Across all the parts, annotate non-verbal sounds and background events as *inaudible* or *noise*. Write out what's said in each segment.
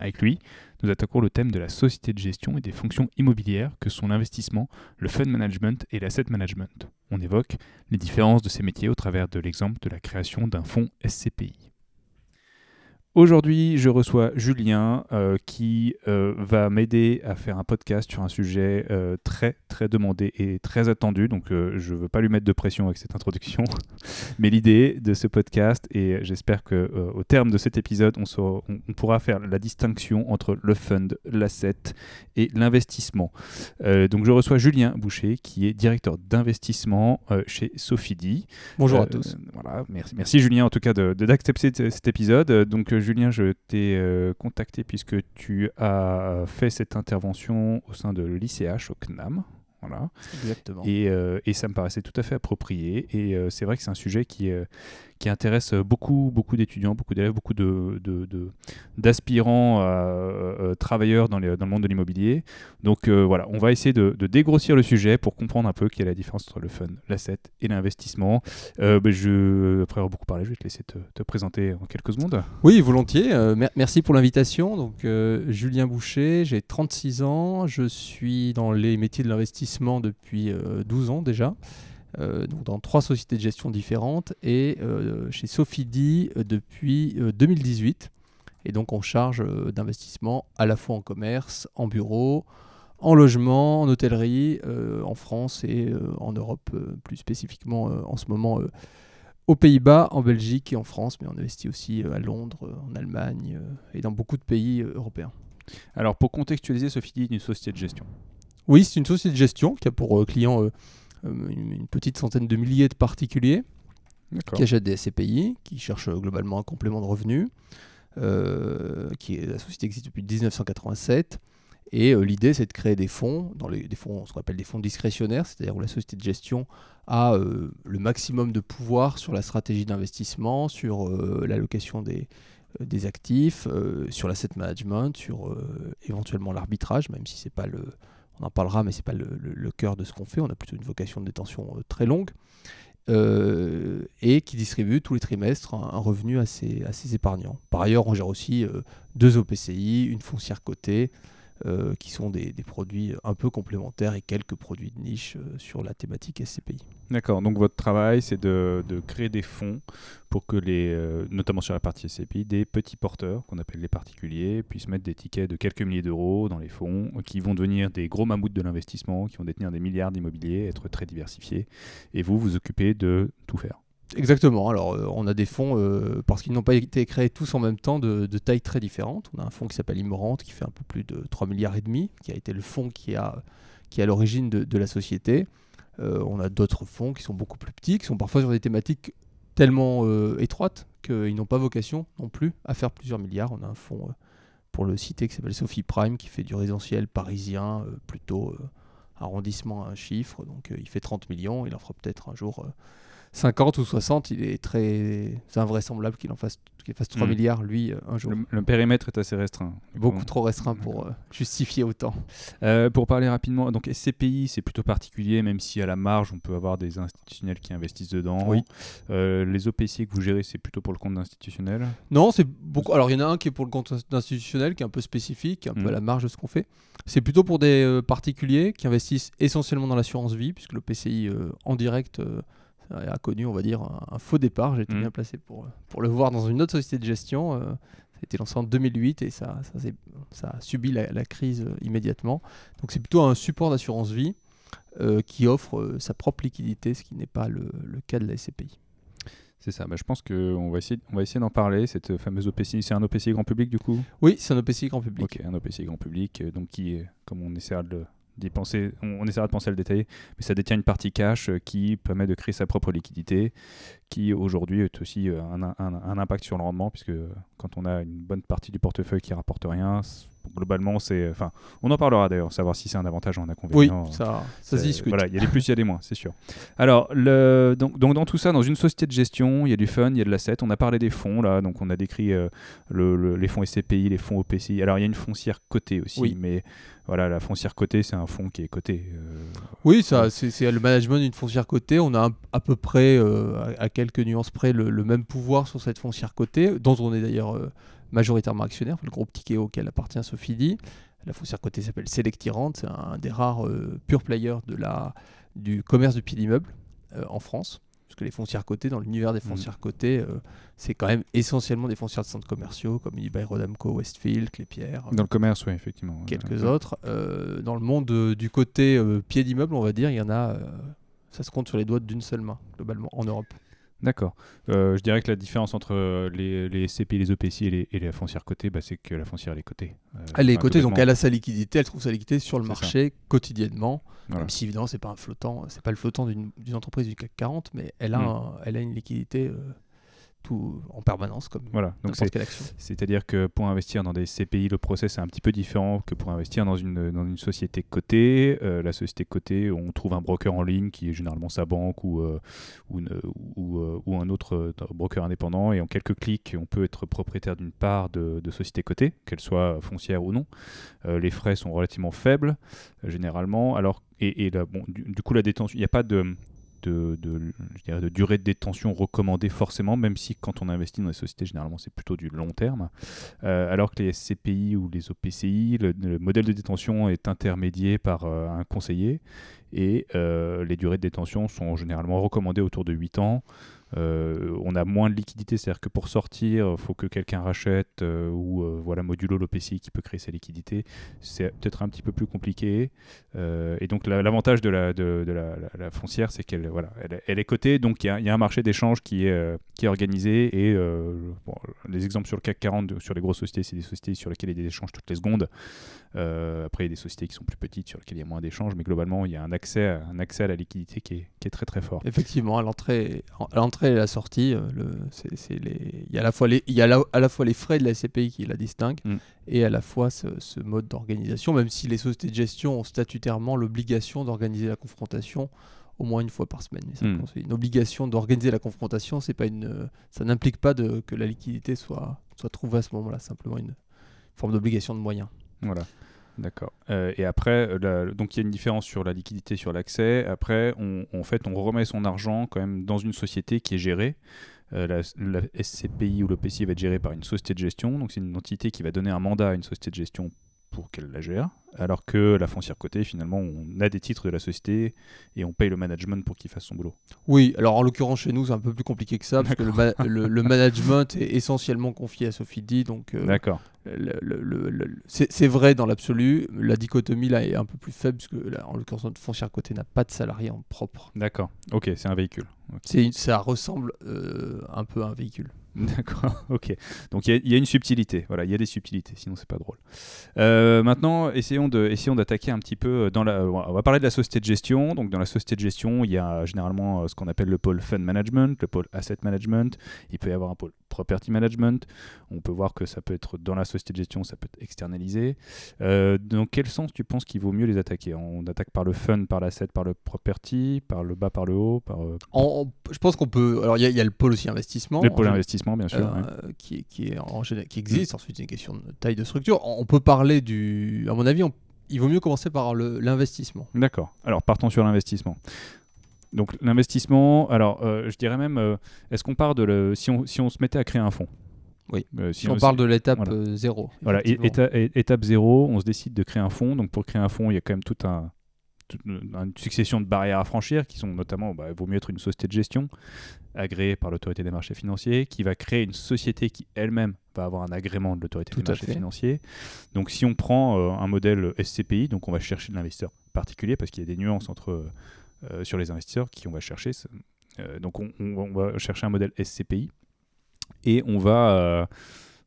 Avec lui, nous attaquons le thème de la société de gestion et des fonctions immobilières que sont l'investissement, le fund management et l'asset management. On évoque les différences de ces métiers au travers de l'exemple de la création d'un fonds SCPI. Aujourd'hui, je reçois Julien euh, qui euh, va m'aider à faire un podcast sur un sujet euh, très très demandé et très attendu. Donc, je ne veux pas lui mettre de pression avec cette introduction, *laughs* mais l'idée de ce podcast et j'espère que au terme de cet épisode, on, on, pourra faire la distinction entre le fund, l'asset et l'investissement. donc, je reçois Julien Boucher qui est directeur d'investissement chez Sophidi. Bonjour à tous. Voilà, merci, merci Julien en tout cas d'accepter de, cet épisode. Donc Julien, je t'ai euh, contacté puisque tu as fait cette intervention au sein de l'ICH au CNAM. Voilà. Exactement. Et, euh, et, ça me paraissait tout à fait approprié. Et euh, c'est vrai que c'est un sujet qui, qui intéresse beaucoup, beaucoup d'étudiants, beaucoup d'élèves, beaucoup d'aspirants de, de, travailleurs dans, les, dans, le monde de l'immobilier. Donc voilà, on va essayer de, dégrossir le sujet pour comprendre un peu quelle est la différence entre le fun, l'asset et l'investissement. Ben, je, après avoir beaucoup parlé, je vais te laisser te présenter en quelques secondes. Oui, volontiers. merci pour l'invitation. Donc Julien Boucher, j'ai 36 ans, je suis dans les métiers de l'investissement depuis 12 ans déjà. Euh, donc dans trois sociétés de gestion différentes et euh, chez Sophidi euh, depuis 2018. Et donc on charge d'investissement à la fois en commerce, en bureau, en logement, en hôtellerie, en France et en Europe plus spécifiquement en ce moment aux Pays-Bas, en Belgique et en France, mais on investit aussi à Londres, en Allemagne et dans beaucoup de pays européens. Alors pour contextualiser, Sophidi est une société de gestion. Oui, c'est une société de gestion qui a pour client euh, une, petite centaine de milliers de particuliers qui achètent des SCPI, qui cherchent euh, globalement un complément de revenus. Euh, qui est, la société existe depuis 1987. Et l'idée, c'est de créer des fonds, dans les, des fonds, ce qu'on appelle des fonds discrétionnaires, c'est-à-dire où la société de gestion a le maximum de pouvoir sur la stratégie d'investissement, sur l'allocation des, des actifs, sur l'asset management, sur éventuellement l'arbitrage, même si c'est pas le, on en parlera, mais ce n'est pas le, cœur de ce qu'on fait. On a plutôt une vocation de détention euh, très longue. Euh, et qui distribue tous les trimestres un, revenu à ses, épargnants. Par ailleurs, on gère aussi euh, deux OPCI, une foncière cotée, euh, qui sont des, produits un peu complémentaires et quelques produits de niche euh, sur la thématique SCPI. D'accord, donc votre travail, c'est de, créer des fonds pour que les, euh, notamment sur la partie SCPI, des petits porteurs, qu'on appelle les particuliers, puissent mettre des tickets de quelques milliers d'euros dans les fonds, qui vont devenir des gros mammouths de l'investissement, qui vont détenir des milliards d'immobilier, être très diversifiés, et vous, vous occupez de tout faire. Exactement. Alors, euh, on a des fonds, euh, parce qu'ils n'ont pas été créés tous en même temps, de, tailles très différentes. On a un fonds qui s'appelle Immorante, qui fait un peu plus de 3 milliards et demi, qui a été le fonds qui, a, qui est à l'origine de, la société. Euh, on a d'autres fonds qui sont beaucoup plus petits, qui sont parfois sur des thématiques tellement étroites qu'ils n'ont pas vocation non plus à faire plusieurs milliards. On a un fonds, pour le citer, qui s'appelle Sophie Prime, qui fait du résidentiel parisien, plutôt arrondissement à un chiffre. Donc, il fait 30 millions. Il en fera peut-être un jour 50 ou 60, il est très invraisemblable qu'il en fasse, qu'il fasse 3 mm. milliards, lui, euh, un jour. Le, périmètre est assez restreint. Beaucoup trop restreint pour euh, justifier autant. Euh, pour parler rapidement, donc SCPI, c'est plutôt particulier, même si à la marge, on peut avoir des institutionnels qui investissent dedans. Oui. les OPC que vous gérez, c'est plutôt pour le compte d'institutionnels Non, c'est beaucoup. Alors, il y en a un qui est pour le compte d'institutionnel, qui est un peu spécifique, un peu à mm. la marge de ce qu'on fait. C'est plutôt pour des particuliers qui investissent essentiellement dans l'assurance vie, puisque le PCI en direct a connu, on va dire, un, faux départ. J'étais mmh. bien placé pour, pour le voir dans une autre société de gestion. Euh, ça a été lancé en 2008 et ça, ça, ça a subi la, crise euh, immédiatement. Donc c'est plutôt un support d'assurance vie euh, qui offre sa propre liquidité, ce qui n'est pas le, le, cas de la SCPI. C'est ça, bah, je pense qu'on va essayer, on va essayer d'en parler, cette fameuse OPCI. C'est un OPCI grand public du coup? Oui, c'est un OPCI grand public. Ok, un OPCI grand public, donc qui comme on essaiera de on, essaiera de penser à le détailler, mais ça détient une partie cash euh, qui permet de créer sa propre liquidité, qui aujourd'hui est aussi euh, un, un, impact sur le rendement, puisque quand on a une bonne partie du portefeuille qui rapporte rien, globalement, c'est, enfin, on en parlera d'ailleurs, savoir si c'est un avantage ou un inconvénient. Oui, ça, ça se discute. Voilà, il y a des plus, il y a des moins, c'est sûr. Alors, le, donc, donc, dans tout ça, dans une société de gestion, il y a du fun, il y a de l'asset. On a parlé des fonds là, donc on a décrit euh, le, les fonds SCPI, les fonds OPCI. Alors, il y a une foncière cotée aussi, oui. mais voilà, la foncière cotée, c'est un fonds qui est coté. Euh, oui, ça, c'est le management d'une foncière cotée. On a à peu près, euh, à, quelques nuances près, le, même pouvoir sur cette foncière cotée, dont on est d'ailleurs majoritairement actionnaire, le groupe Tikeo auquel appartient Sophie La foncière cotée s'appelle Selectirant, c'est un des rares euh, pure players de la, du commerce de pied d'immeuble euh, en France. Parce que les foncières cotées, dans l'univers des mmh. foncières cotées, euh, c'est quand même essentiellement des foncières de centres commerciaux comme eBay, Rodamco, Westfield, Clépierre. Dans le commerce, oui, effectivement. Quelques autres. dans le monde du côté pied d'immeuble, on va dire, il y en a, ça se compte sur les doigts d'une seule main, globalement, en Europe. D'accord. Euh, je dirais que la différence entre euh, les, les CP, les OPC et, les, et la foncière cotée, bah, c'est que la foncière elle est cotée. Euh, elle est cotée, donc elle a sa liquidité, elle trouve sa liquidité sur le marché quotidiennement. Même si évidemment c'est pas un flottant, c'est pas le flottant d'une entreprise du CAC 40, mais elle a, hmm. elle a une liquidité tout en permanence comme voilà donc c'est à dire que pour investir dans des CPI le process est un petit peu différent que pour investir dans une dans une société cotée. Euh, la société cotée on trouve un broker en ligne qui est généralement sa banque ou euh, ou, ou, euh, ou, un autre broker indépendant. Et en quelques clics on peut être propriétaire d'une part de, de société cotée qu'elle soit foncière ou non. Les frais sont relativement faibles généralement. Alors et, et bon, du, du, coup la détention il n'y a pas de de, durée de détention recommandée forcément, même si quand on investit dans les sociétés, généralement c'est plutôt du long terme. Euh, alors que les SCPI ou les OPCI, le, modèle de détention est intermédié par euh, un conseiller et euh, les durées de détention sont généralement recommandées autour de 8 ans. Euh, on a moins de liquidité, c'est-à-dire que pour sortir, il faut que quelqu'un rachète euh, ou euh, voilà modulo l'OPCI qui peut créer sa liquidité. C'est peut-être un petit peu plus compliqué. et donc l'avantage de, la, de, la, foncière, c'est qu'elle voilà, elle, est cotée, donc il y, a un marché d'échange qui est, qui est organisé. Et les exemples sur le CAC 40, sur les grosses sociétés, c'est des sociétés sur lesquelles il y a des échanges toutes les secondes. après, il y a des sociétés qui sont plus petites sur lesquelles il y a moins d'échanges, mais globalement, il y a un accès, à, un accès à la liquidité qui est, qui est très très fort. Effectivement, à l'entrée et la sortie, euh, il y a à la fois les, il y a à la fois les frais de la SCPI qui la distinguent mm. et à la fois ce, mode d'organisation, même si les sociétés de gestion ont statutairement l'obligation d'organiser la confrontation au moins une fois par semaine. Mm. C'est une obligation d'organiser la confrontation, c'est pas une, ça n'implique pas de, que la liquidité soit, soit trouvée à ce moment-là, simplement une forme d'obligation de moyens. Voilà. D'accord. Euh, et après, euh, donc il y a une différence sur la liquidité, sur l'accès. Après, on, en fait, on remet son argent quand même dans une société qui est gérée. Euh, la, SCPI ou l'OPCI va être gérée par une société de gestion. Donc c'est une entité qui va donner un mandat à une société de gestion pour qu'elle la gère. Alors que la foncière cotée, finalement, on a des titres de la société et on paye le management pour qu'il fasse son boulot. Oui, alors en l'occurrence chez nous, c'est un peu plus compliqué que ça, parce que le, management est essentiellement confié à Sophie D. Donc, D'accord c'est vrai dans l'absolu. La dichotomie là est un peu plus faible parce que là, en l'occurrence notre foncière côté n'a pas de salarié en propre. D'accord. Ok, c'est un véhicule. Ça ressemble euh, un peu à un véhicule. *laughs* D'accord, ok. Donc il y, a une subtilité, voilà, il y a des subtilités, sinon c'est pas drôle. Euh, maintenant, essayons de, essayons d'attaquer un petit peu dans la. On va parler de la société de gestion. Donc dans la société de gestion, il y a généralement euh, ce qu'on appelle le pôle fund management, le pôle asset management. Il peut y avoir un pôle property management. On peut voir que ça peut être dans la société de gestion, ça peut être externalisé. Euh, dans quel sens tu penses qu'il vaut mieux les attaquer? On attaque par le fund, par l'asset, par le property, par le bas, par le haut par, euh, Je pense qu'on peut. Alors il y, a le pôle aussi investissement. Le pôle investissement, bien sûr. Euh, qui, qui, est en, qui existe. Ensuite, c'est une question de taille de structure. On peut parler du. À mon avis, il vaut mieux commencer par l'investissement. D'accord. Alors partons sur l'investissement. Donc l'investissement, alors euh, je dirais même, euh, est-ce qu'on part de le, si on, si on se mettait à créer un fonds? Oui. Euh, si, on, parle de l'étape zéro. Voilà, étape zéro, on se décide de créer un fonds. Donc pour créer un fonds, il y a quand même tout un, une succession de barrières à franchir qui sont notamment, bah, il vaut mieux être une société de gestion agréée par l'autorité des marchés financiers, qui va créer une société qui elle-même va avoir un agrément de l'autorité des marchés financiers. Donc si on prend un modèle SCPI, donc on va chercher de l'investisseur particulier parce qu'il y a des nuances entre euh, sur les investisseurs qui on va chercher. Euh, donc on, va chercher un modèle SCPI et on va, euh,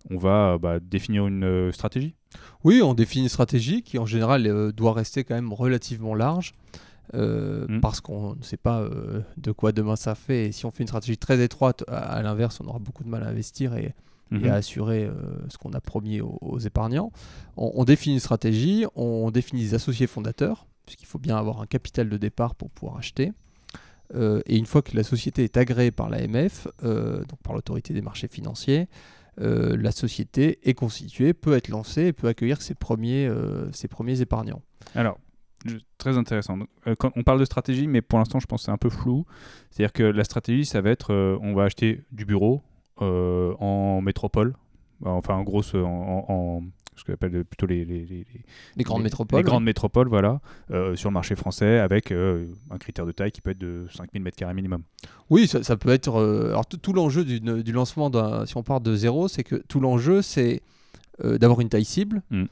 on va bah, définir une stratégie. Oui, on définit une stratégie qui en général doit rester quand même relativement large. Mm. parce qu'on ne sait pas de quoi demain ça fait. Et si on fait une stratégie très étroite, à, l'inverse, on aura beaucoup de mal à investir et et mhm. à assurer ce qu'on a promis aux, épargnants. On, définit une stratégie, on définit des associés fondateurs, puisqu'il faut bien avoir un capital de départ pour pouvoir acheter. et une fois que la société est agréée par l'AMF, donc par l'autorité des marchés financiers, la société est constituée, peut être lancée et peut accueillir ses premiers, ses premiers épargnants. Alors, très intéressant. Euh, on parle de stratégie, mais pour l'instant, je pense que c'est un peu flou. C'est-à-dire que la stratégie, ça va être euh, on va acheter du bureau euh, en métropole, enfin en grosse, en, ce qu'on appelle plutôt les, les, les, grandes métropoles. Les grandes métropoles, voilà, sur le marché français avec un critère de taille qui peut être de 5000 m2 minimum. Oui, ça, peut être. alors, tout, l'enjeu du, lancement, si on part de zéro, c'est que tout l'enjeu, c'est d'avoir une taille cible. Mm.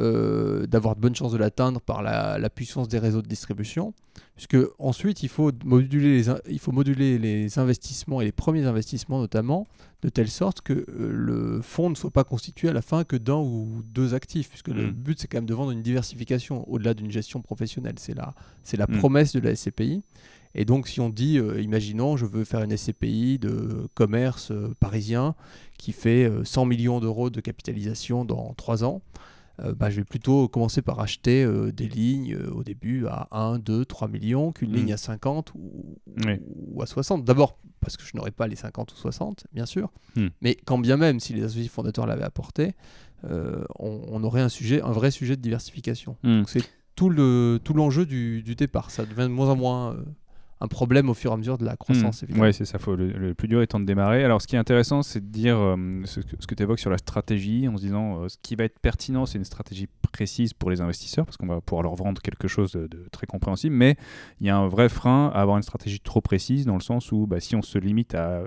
Euh, d'avoir de bonnes chances de l'atteindre par la, puissance des réseaux de distribution. Puisque ensuite, il faut, moduler les, il faut moduler les investissements et les premiers investissements notamment, de telle sorte que euh, le fonds ne soit pas constitué à la fin que d'un ou deux actifs. Puisque le mm. but, c'est quand même de vendre une diversification au-delà d'une gestion professionnelle. C'est la, c'est la mm. promesse de la SCPI. Et donc, si on dit, euh, imaginons, je veux faire une SCPI de commerce parisien qui fait 100 millions d'euros de capitalisation dans trois ans, bah, je vais plutôt commencer par acheter euh, des lignes euh, au début à 1, 2, 3 millions qu'une mm. ligne à 50 ou, ou à 60. D'abord parce que je n'aurais pas les 50 ou 60, bien sûr, mm. mais quand bien même si les associés fondateurs l'avaient apporté, on, aurait un, sujet, un vrai sujet de diversification. Mm. C'est tout l'enjeu tout du, du, départ. Ça devient de moins en moins un problème au fur et à mesure de la croissance. Hmm. Oui, c'est ça. Faut, le, plus dur étant de démarrer. Alors, ce qui est intéressant, c'est de dire euh, ce, que, tu évoques sur la stratégie, en se disant euh, ce qui va être pertinent, c'est une stratégie précise pour les investisseurs, parce qu'on va pouvoir leur vendre quelque chose de, très compréhensible. Mais il y a un vrai frein à avoir une stratégie trop précise, dans le sens où bah, si on se limite à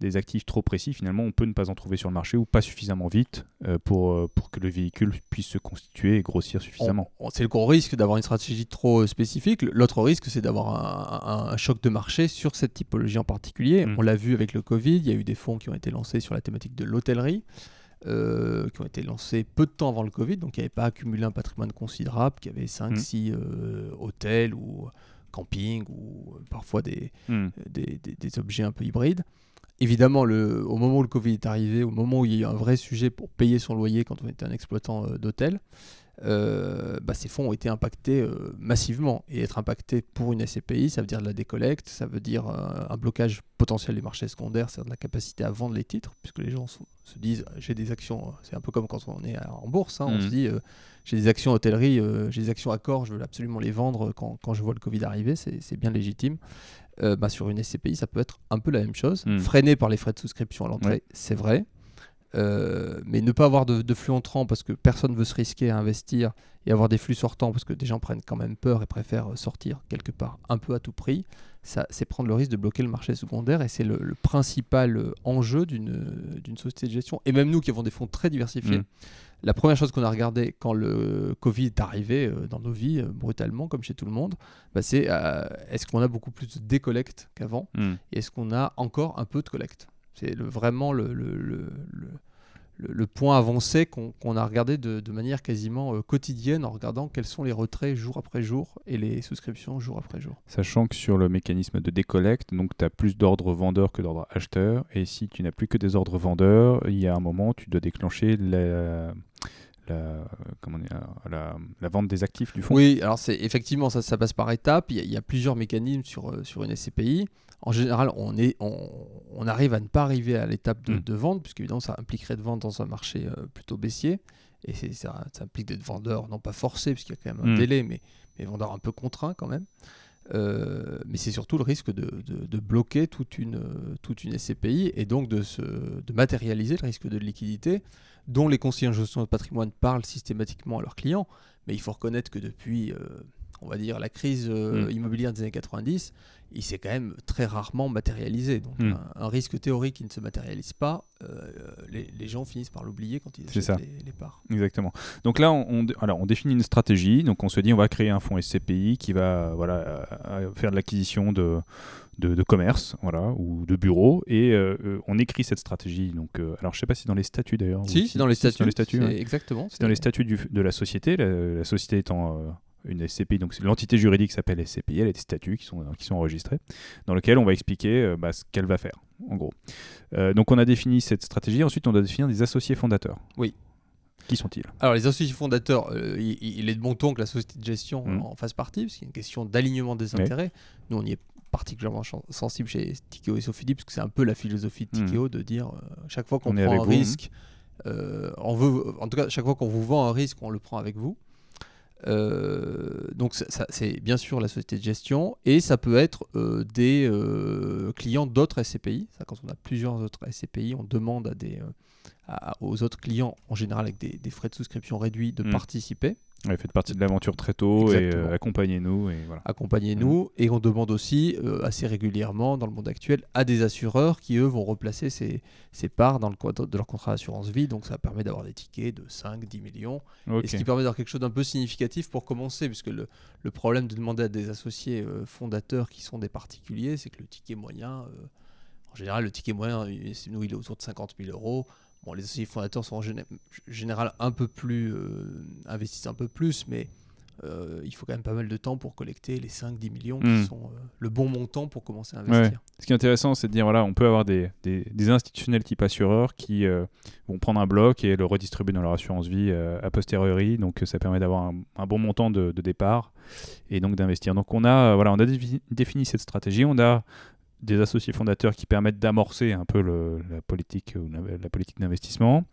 des actifs trop précis, finalement, on peut ne pas en trouver sur le marché ou pas suffisamment vite euh, pour, euh, pour que le véhicule puisse se constituer et grossir suffisamment. C'est le gros risque d'avoir une stratégie trop spécifique. L'autre risque, c'est d'avoir un, choc de marché sur cette typologie en particulier. Mm. On l'a vu avec le Covid, il y a eu des fonds qui ont été lancés sur la thématique de l'hôtellerie. qui ont été lancés peu de temps avant le Covid, donc qui n'avaient pas accumulé un patrimoine considérable, qui avaient 5-6 mm. hôtels ou camping ou parfois des, mm. des, des, objets un peu hybrides évidemment, le, au moment où le Covid est arrivé, au moment où il y a eu un vrai sujet pour payer son loyer quand on était un exploitant euh, d'hôtel, euh, bah, ces fonds ont été impactés euh, massivement. Et être impacté pour une SCPI, ça veut dire de la décollecte, ça veut dire un blocage potentiel des marchés secondaires, c'est-à-dire de la capacité à vendre les titres, puisque les gens se disent j'ai des actions, c'est un peu comme quand on est en bourse, hein, on se mmh. dit j'ai des actions hôtellerie, j'ai des actions accords, je veux absolument les vendre quand, quand je vois le Covid arriver, c'est bien légitime. Euh, bah, sur une SCPI, ça peut être un peu la même chose. Hmm. Freiné par les frais de souscription à l'entrée, c'est vrai. Euh, mais ne pas avoir de, flux entrant parce que personne ne veut se risquer à investir et avoir des flux sortants parce que des gens prennent quand même peur et préfèrent sortir quelque part un peu à tout prix, ça, c'est prendre le risque de bloquer le marché secondaire et c'est le, principal enjeu d'une, d'une société de gestion. Et même nous qui avons des fonds très diversifiés, hmm la première chose qu'on a regardé quand le Covid est arrivé euh, dans nos vies, euh, brutalement, comme chez tout le monde, bah, c'est euh, est-ce qu'on a beaucoup plus de décollecte qu'avant hmm. Et est-ce qu'on a encore un peu de collecte C'est vraiment le, point avancé qu'on a regardé de, manière quasiment euh, quotidienne en regardant quels sont les retraits jour après jour et les souscriptions jour après jour. Sachant que sur le mécanisme de décollecte, donc tu as plus d'ordres vendeurs que d'ordres acheteurs, et si tu n'as plus que des ordres vendeurs, il y a un moment, tu dois déclencher la, comment la, la, vente des actifs du fonds. Oui, alors c'est effectivement ça, ça passe par étapes. Il y, a, plusieurs mécanismes sur, euh, sur une SCPI en général, on, est, on, arrive à ne pas arriver à l'étape de, mm. de, vente, puisque évidemment, ça impliquerait de vendre dans un marché euh, plutôt baissier. Et ça, ça, implique d'être vendeur, non pas forcé, puisqu'il y a quand même un mm. délai, mais, mais vendeur un peu contraint quand même. Euh, mais c'est surtout le risque de, de, bloquer toute une, toute une SCPI et donc de, se, de matérialiser le risque de liquidité dont les conseillers en gestion de patrimoine parlent systématiquement à leurs clients. Mais il faut reconnaître que depuis, euh, on va dire, la crise mm. immobilière des années 90, il s'est quand même très rarement matérialisé. Donc hmm. un, risque théorique qui ne se matérialise pas, euh, les, gens finissent par l'oublier quand ils achètent les, parts. Exactement. Donc là, on, alors, on définit une stratégie. Donc on se dit, on va créer un fonds SCPI qui va voilà, euh, euh, faire de l'acquisition de, de, commerce voilà, ou de bureaux. Et on écrit cette stratégie. Donc, alors je ne sais pas si dans les statuts d'ailleurs. Si, c'est dans les statuts. Dans les statuts exactement. C'est dans les statuts du, de la société, la, la société étant une SCPI, donc l'entité juridique s'appelle SCPI, elle a des statuts qui sont, qui sont enregistrés, dans lequel on va expliquer bah, ce qu'elle va faire, en gros. donc on a défini cette stratégie, ensuite on doit définir des associés fondateurs. Oui. Qui sont-ils? Alors les associés fondateurs, il, est de bon ton que la société de gestion mmh. en fasse partie, parce qu'il y a une question d'alignement des intérêts. Nous, on y est particulièrement sensible chez Tikeo et Sophie parce que c'est un peu la philosophie de hmm. Tikeo de dire euh, chaque fois qu'on prend un hein. risque, euh, on veut, en tout cas, chaque fois qu'on vous vend un risque, on le prend avec vous. Euh, donc c'est bien sûr la société de gestion et ça peut être des clients d'autres SCPI. Ça, quand on a plusieurs autres SCPI, on demande à des, aux autres clients, en général avec des, frais de souscription réduits, de hmm. participer. Ouais, faites partie de l'aventure très tôt et euh, accompagnez-nous. Et voilà. Accompagnez-nous. Mm. Et on demande aussi euh, assez régulièrement dans le monde actuel à des assureurs qui, eux, vont replacer ces, ces parts dans le cadre de leur contrat d'assurance vie. Donc ça permet d'avoir des tickets de 5, 10 millions. Et ce qui permet d'avoir quelque chose d'un peu significatif pour commencer, puisque le, le problème de demander à des associés euh, fondateurs qui sont des particuliers, c'est que le ticket moyen, en général, le ticket moyen, nous, il est autour de 50 000 euros. Bon, les associés fondateurs sont en général un peu plus euh, investissent un peu plus, mais euh, il faut quand même pas mal de temps pour collecter les 5-10 millions qui hmm. sont euh, le bon montant pour commencer à investir. Ce qui est intéressant, c'est de dire voilà, on peut avoir des, des, institutionnels type assureurs qui vont prendre un bloc et le redistribuer dans leur assurance vie a posteriori. Donc ça permet d'avoir un, bon montant de, de, départ et donc d'investir. Donc on a, voilà, on a défini cette stratégie. On a des associés fondateurs qui permettent d'amorcer un peu la politique la, politique d'investissement.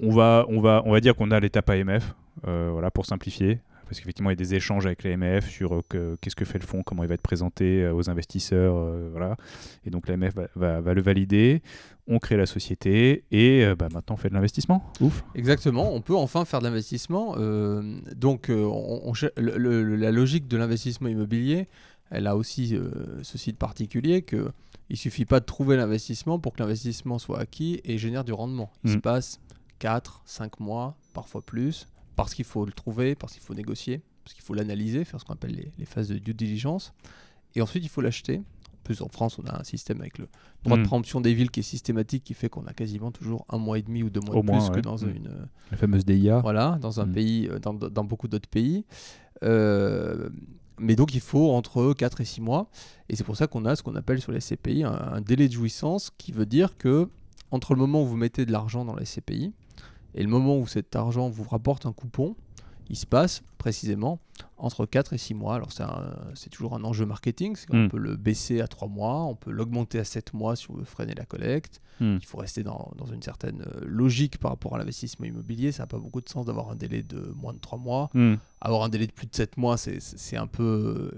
On va, on, va, on va dire qu'on a l'étape AMF, euh, voilà, pour simplifier, parce qu'effectivement, il y a des échanges avec l'AMF sur euh, qu'est-ce que fait le fonds, comment il va être présenté euh, aux investisseurs, voilà. Et donc l'AMF va, va, le valider. On crée la société et bah, maintenant on fait de l'investissement. Ouf. Exactement, on peut enfin faire de l'investissement. donc, on, la logique de l'investissement immobilier, elle a aussi euh, ceci de particulier que il suffit pas de trouver l'investissement pour que l'investissement soit acquis et génère du rendement. Il se mm. passe 4, 5 mois, parfois plus, parce qu'il faut le trouver, parce qu'il faut négocier, parce qu'il faut l'analyser, faire ce qu'on appelle les, phases de due diligence. Et ensuite, il faut l'acheter. En plus, en France, on a un système avec le droit de mm. préemption des villes qui est systématique, qui fait qu'on a quasiment toujours un mois et demi ou deux mois de plus que dans mm. une. La fameuse DIA. Voilà, dans un pays, euh, dans, dans beaucoup d'autres pays. Euh, mais donc il faut entre 4 et 6 mois. Et c'est pour ça qu'on a ce qu'on appelle sur les SCPI un, délai de jouissance qui veut dire que entre le moment où vous mettez de l'argent dans les SCPI et le moment où cet argent vous rapporte un coupon, il se passe précisément entre 4 et 6 mois. Alors c'est toujours un enjeu marketing, on hmm. peut le baisser à 3 mois, on peut l'augmenter à 7 mois si on veut freiner la collecte. Hmm. Il faut rester dans, dans, une certaine euh, logique par rapport à l'investissement immobilier. Ça n'a pas beaucoup de sens d'avoir un délai de moins de 3 mois. Hmm. Avoir un délai de plus de 7 mois, c'est un peu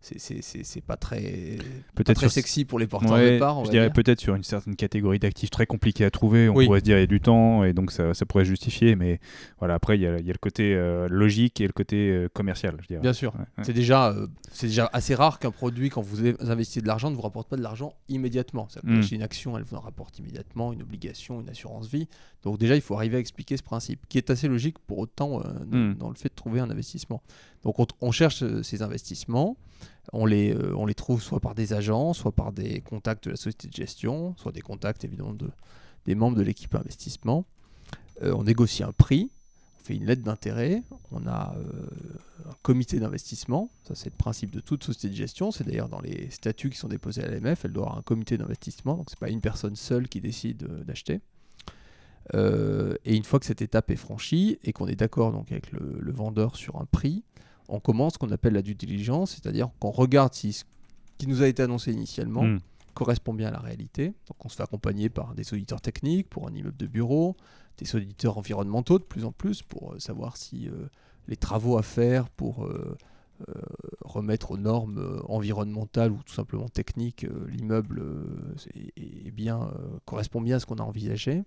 c'est pas très, peut-être très sexy pour les porteurs de part. Je dirais peut-être sur une certaine catégorie d'actifs très compliqués à trouver, on pourrait se dire il y a du temps et donc ça, ça pourrait justifier, mais voilà, après il y a, y a, le côté euh, logique et le côté euh, commercial. Je dirais. Bien sûr, c'est déjà, euh, c'est déjà assez rare qu'un produit, quand vous investissez de l'argent, ne vous rapporte pas de l'argent immédiatement. Mm. Une action, elle vous en rapporte immédiatement, une obligation, une assurance vie. Donc déjà, il faut arriver à expliquer ce principe, qui est assez logique pour autant mm. dans, le fait de trouver un investissement. Donc on cherche ces investissements. On les, euh, on les trouve soit par des agents, soit par des contacts de la société de gestion, soit des contacts évidemment de, des membres de l'équipe investissement. Euh, on négocie un prix, on fait une lettre d'intérêt, on a euh, un comité d'investissement, ça c'est le principe de toute société de gestion, c'est d'ailleurs dans les statuts qui sont déposés à l'AMF, elle doit avoir un comité d'investissement, donc c'est pas une personne seule qui décide d'acheter. et une fois que cette étape est franchie et qu'on est d'accord avec le, vendeur sur un prix, on commence ce qu'on appelle la due diligence, c'est-à-dire qu'on regarde si ce qui nous a été annoncé initialement hmm. correspond bien à la réalité. Donc on se fait accompagner par des auditeurs techniques pour un immeuble de bureau, des auditeurs environnementaux de plus en plus pour euh, savoir si euh, les travaux à faire pour euh, remettre aux normes environnementales ou tout simplement techniques l'immeuble est, bien, correspond bien à ce qu'on a envisagé.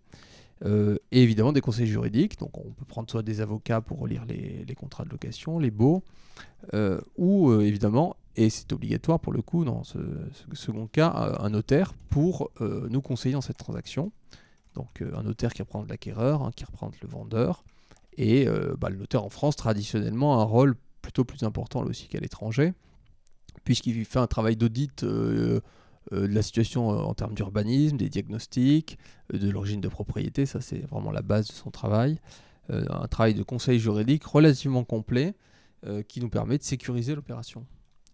Euh, et évidemment des conseils juridiques. Donc on peut prendre soit des avocats pour relire les, contrats de location, les baux, euh, ou euh, évidemment, et c'est obligatoire pour le coup dans ce, second cas, un notaire pour nous conseiller dans cette transaction. Donc un notaire qui représente l'acquéreur, hein, qui représente le vendeur. Et bah, le notaire en France, traditionnellement, a un rôle plutôt plus important là aussi qu'à l'étranger, puisqu'il fait un travail d'audit euh, de la situation euh, en termes d'urbanisme, des diagnostics, euh, de l'origine de propriété, ça c'est vraiment la base de son travail. un travail de conseil juridique relativement complet qui nous permet de sécuriser l'opération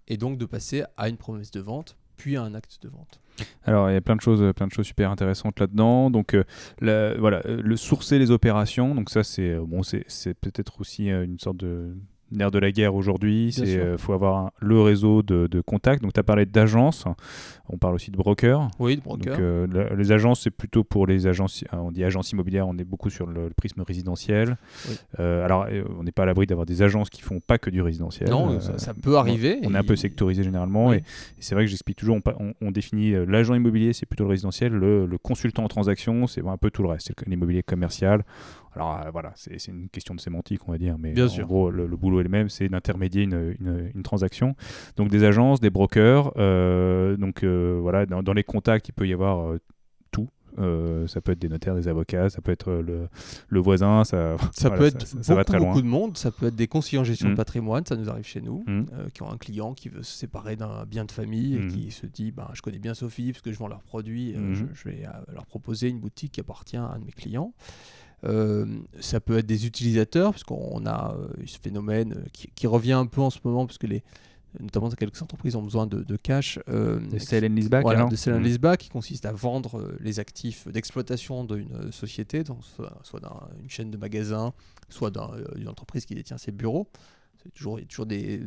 et donc de passer à une promesse de vente puis à un acte de vente. Alors, il y a plein de choses, plein de choses super intéressantes là-dedans. Donc, voilà, le sourcer les opérations. Donc ça, c'est bon, c'est peut-être aussi une sorte de nerf de la guerre aujourd'hui. Il euh, faut avoir le réseau de, de contacts. Donc, tu as parlé d'agences. On parle aussi de brokers. Oui, de brokers. Donc, euh, les agences, c'est plutôt pour les agences. Euh, on dit agences immobilières, on est beaucoup sur le, prisme résidentiel. alors, on n'est pas à l'abri d'avoir des agences qui font pas que du résidentiel. Non, ça, peut arriver. On, est un peu sectorisé généralement. Et, c'est vrai que j'explique toujours, on, on, définit l'agent immobilier, c'est plutôt le résidentiel. Le, le, consultant en transaction, c'est un peu tout le reste. C'est l'immobilier commercial. Alors euh, voilà, c'est une question de sémantique, on va dire, mais en gros, le, boulot est le même, c'est d'intermédier une, une, transaction. Donc des agences, des brokers, euh, donc euh, voilà, dans, les contacts, il peut y avoir tout. ça peut être des notaires, des avocats, ça peut être le, le voisin, ça, *laughs* ça peut être ça, beaucoup, va très loin. beaucoup de monde, ça peut être des conseillers en gestion de mm. patrimoine, ça nous arrive chez nous, mm. qui ont un client qui veut se séparer d'un bien de famille et mm. qui se dit ben, je connais bien Sophie parce que je vends leurs produits, je, je, vais leur proposer une boutique qui appartient à un de mes clients. Euh, ça peut être des utilisateurs, puisqu'on a euh, ce phénomène euh, qui, revient un peu en ce moment, puisque les, notamment quelques entreprises ont besoin de, cash. Euh, de sell and leaseback, voilà, de sell and leaseback, qui consiste à vendre les actifs d'exploitation d'une société, donc soit, soit d'une chaîne de magasins, soit d'une entreprise qui détient ses bureaux. C'est toujours, il y a toujours des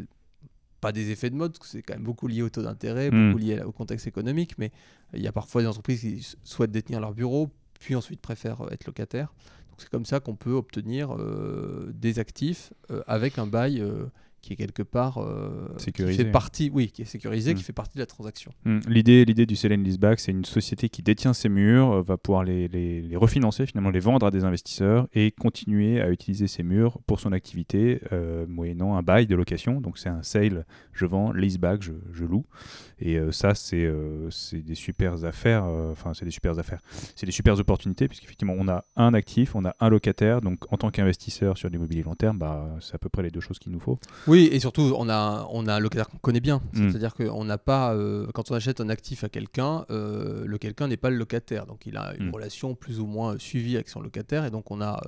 pas des effets de mode, parce que c'est quand même beaucoup lié au taux d'intérêt, mmh. beaucoup lié au contexte économique, mais il y a parfois des entreprises qui souhaitent détenir leur bureau, puis ensuite préfèrent être locataires c'est comme ça qu'on peut obtenir euh, des actifs euh, avec un bail euh, qui est quelque part sécurisé. Qui fait partie, oui, qui est sécurisé, qui hmm. fait partie de la transaction. Hmm. L'idée, l'idée du sell and leaseback, c'est une société qui détient ses murs, va pouvoir les, les, les, refinancer, finalement les vendre à des investisseurs et continuer à utiliser ces murs pour son activité, moyennant un bail de location. Donc c'est un sale, je vends, leaseback, je, je loue. Et euh, ça, c'est euh, des super affaires. Euh, enfin, c'est des super affaires. C'est des super opportunités, puisqu'effectivement, on a un actif, on a un locataire. Donc, en tant qu'investisseur sur l'immobilier long terme, bah, c'est à peu près les deux choses qu'il nous faut. Oui, et surtout, on a, on a un locataire qu'on connaît bien. Hmm. C'est-à-dire qu'on n'a pas. quand on achète un actif à quelqu'un, le quelqu'un n'est pas le locataire. Donc, il a une hmm. relation plus ou moins suivie avec son locataire. Et donc, on a.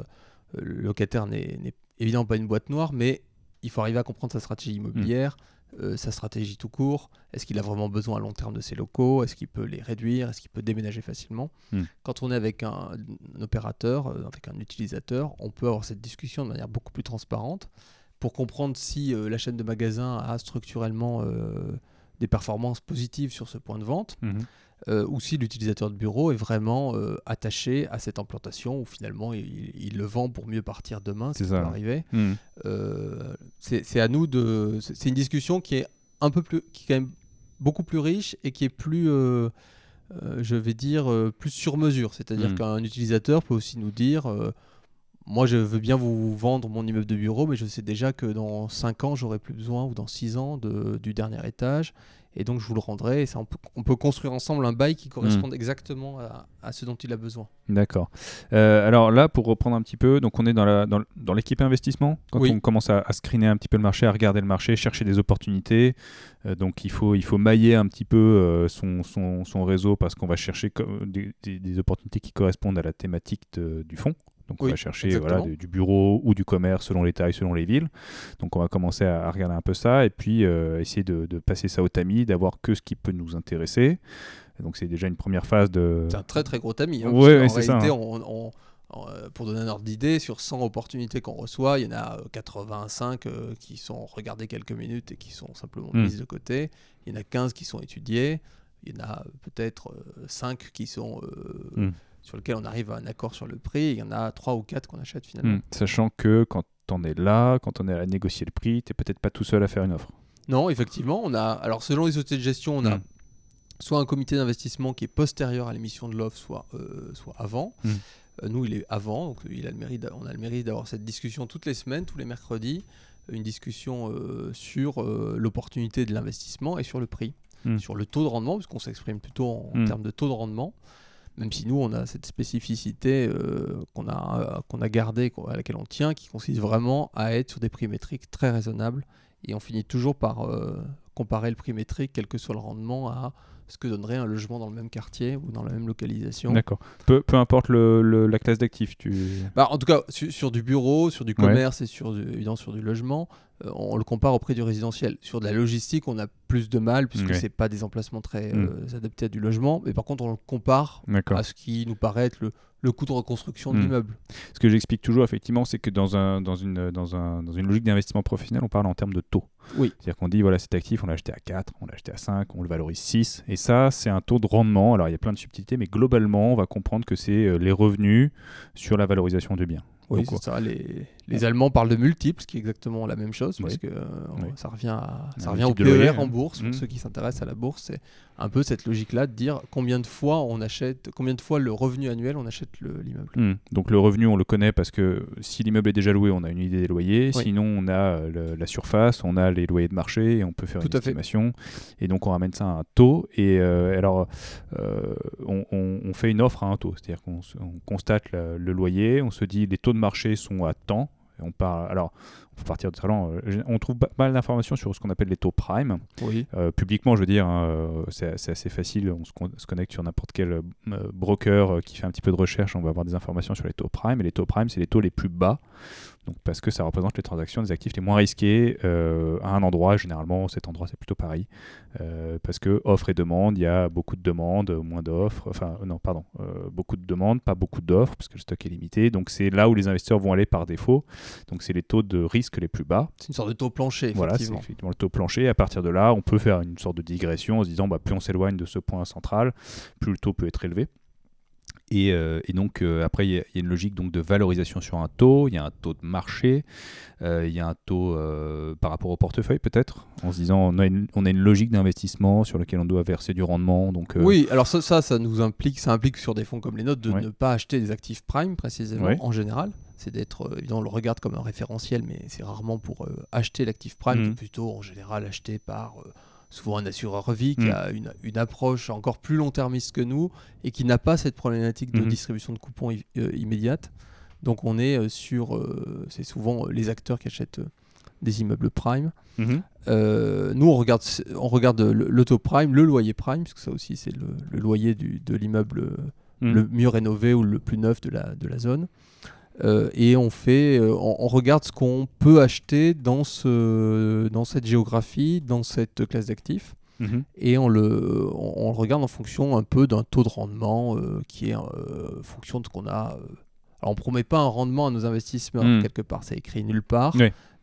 le locataire n'est évidemment pas une boîte noire, mais il faut arriver à comprendre sa stratégie immobilière. Euh, sa stratégie tout court Est-ce qu'il a vraiment besoin à long terme de ses locaux? Est-ce qu'il peut les réduire? Est-ce qu'il peut déménager facilement? Quand on est avec un, opérateur, euh, avec un utilisateur, on peut avoir cette discussion de manière beaucoup plus transparente pour comprendre si euh, la chaîne de magasins a structurellement des performances positives sur ce point de vente. Hmm. Euh, ou si l'utilisateur de bureau est vraiment euh, attaché à cette implantation ou finalement il, le vend pour mieux partir demain, si ça peut arriver. Euh, c'est à nous de. C'est une discussion qui est un peu plus, qui est quand même beaucoup plus riche et qui est plus, je vais dire, plus sur mesure. C'est-à-dire hmm. qu'un utilisateur peut aussi nous dire moi, je veux bien vous vendre mon immeuble de bureau, mais je sais déjà que dans 5 ans, j'aurai plus besoin, ou dans 6 ans, de, du dernier étage et donc je vous le rendrai. Et ça, on, peut, construire ensemble un bail qui corresponde hmm. exactement à, ce dont il a besoin. D'accord. Euh, alors là, pour reprendre un petit peu, donc on est dans, la, dans, l'équipe investissement, quand on commence à, screener un petit peu le marché, à regarder le marché, chercher des opportunités. Euh, donc il faut, il faut mailler un petit peu euh, son, son, son, réseau parce qu'on va chercher des, des, opportunités qui correspondent à la thématique du fonds. Donc on va chercher voilà, du, bureau ou du commerce selon les tailles, selon les villes. Donc on va commencer à, regarder un peu ça et puis euh, essayer de, passer ça au tamis, d'avoir que ce qui peut nous intéresser. Donc c'est déjà une première phase de... C'est un très très gros tamis. Hein, ouais, c'est ça. Hein. On, euh, pour donner un ordre d'idée, sur 100 opportunités qu'on reçoit, il y en a 85 euh, qui sont regardées quelques minutes et qui sont simplement hmm. mises de côté. Il y en a 15 qui sont étudiées. Il y en a peut-être 5 qui sont... Hmm sur lequel on arrive à un accord sur le prix. il y en a trois ou quatre qu'on achète finalement. Hmm. Sachant que quand on est là, quand on est à négocier le prix, tu n'es peut-être pas tout seul à faire une offre. Non, effectivement, on a. Alors selon les sociétés de gestion, on a hmm. soit un comité d'investissement qui est postérieur à l'émission de l'offre, soit, euh, soit avant. Hmm. Euh, nous, il est avant, donc il a le mérite, on a le mérite d'avoir cette discussion toutes les semaines, tous les mercredis, une discussion euh, sur l'opportunité de l'investissement et sur le prix, sur le taux de rendement, puisqu'on s'exprime plutôt en termes de taux de rendement même si nous, on a cette spécificité euh, qu'on a, qu'on a gardée, à laquelle on tient, qui consiste vraiment à être sur des prix métriques très raisonnables. Et on finit toujours par euh, comparer le prix métrique, quel que soit le rendement, à ce que donnerait un logement dans le même quartier ou dans la même localisation. D'accord. Peu, peu importe le, la classe d'actifs. Tu... Bah, en tout cas, sur, du bureau, sur du commerce et sur du, évidemment sur du logement, euh, on le compare au prix du résidentiel. Sur de la logistique, on a plus de mal puisque ce c'est pas des emplacements très mm. euh, adaptés à du logement. Mais par contre, on le compare à ce qui nous paraît être le, le coût de reconstruction de hmm. l'immeuble. Ce que j'explique toujours, effectivement, c'est que dans, un, dans, une, dans, un, dans une logique d'investissement professionnel, on parle en termes de taux. Oui. C'est-à-dire qu'on dit, voilà, cet actif, on l'a acheté à 4, on l'a acheté à 5, on le valorise 6. Et ça, c'est un taux de rendement. Alors, il y a plein de subtilités, mais globalement, on va comprendre que c'est euh, les revenus sur la valorisation du bien. Oui, c'est ça. Les, les Allemands parlent de multiples, ce qui est exactement la même chose, parce que euh, ça revient, à, ça revient au PER en bourse. Pour mmh. ceux qui s'intéressent à la bourse, c'est un peu cette logique-là de dire combien de fois on achète, combien de fois le revenu annuel on achète l'immeuble. Mmh. Donc le revenu, on le connaît parce que si l'immeuble est déjà loué, on a une idée des loyers. Sinon, on a euh, la surface, on a les loyers de marché et on peut faire une estimation. Et donc on ramène ça à un taux. Et euh, alors, on, on, fait une offre à un taux, c'est-à-dire qu'on constate le loyer, on se dit les taux de marché sont à temps on parle, alors, on peut partir de. Euh, on trouve pas mal d'informations sur ce qu'on appelle les taux prime. Oui. Euh, publiquement, je veux dire, hein, euh, c'est assez facile. On se, connecte sur n'importe quel broker qui fait un petit peu de recherche. On va avoir des informations sur les taux prime. Et les taux prime, c'est les taux les plus bas donc, parce que ça représente les transactions des actifs les moins risqués euh, à un endroit. Généralement, cet endroit, c'est plutôt Paris. Euh, parce que offre et demande, il y a beaucoup de demandes, moins d'offres. Enfin, non, pardon, euh, beaucoup de demandes, pas beaucoup d'offres, parce que le stock est limité. Donc, c'est là où les investisseurs vont aller par défaut. Donc, c'est les taux de risque les plus bas. C'est une sorte de taux plancher. Voilà, c'est effectivement le taux plancher. Et à partir de là, on peut faire une sorte de digression en se disant, bah, plus on s'éloigne de ce point central, plus le taux peut être élevé. Euh, et, donc euh, après, il y, a une logique donc, de valorisation sur un taux, il y a un taux de marché, euh, il y a un taux par rapport au portefeuille peut-être, en se disant on a une, on a une logique d'investissement sur lequel on doit verser du rendement. Donc, Oui, alors ça, ça, nous implique, ça implique sur des fonds comme les nôtres de ne pas acheter des actifs prime précisément en général. C'est d'être, évidemment, on le regarde comme un référentiel, mais c'est rarement pour acheter l'actif prime, mmh. plutôt en général acheté par souvent un assureur vie qui mm. a une, approche encore plus long-termiste que nous et qui n'a pas cette problématique de mm-hmm. distribution de coupons euh, immédiate. Donc on est euh, sur, euh, c'est souvent les acteurs qui achètent des immeubles prime. Mm-hmm. nous on regarde, on regarde l'auto prime, le loyer prime, parce que ça aussi c'est le, loyer du, de l'immeuble mm. le mieux rénové ou le plus neuf de la, de la zone. Euh, et on fait, euh, on, regarde ce qu'on peut acheter dans, ce, dans cette géographie, dans cette classe d'actifs. Mhm. Et on le, on, le regarde en fonction un peu d'un taux de rendement euh, qui est en fonction de ce qu'on a. alors on promet pas un rendement à nos investissements mhm. quelque part, c'est écrit nulle part.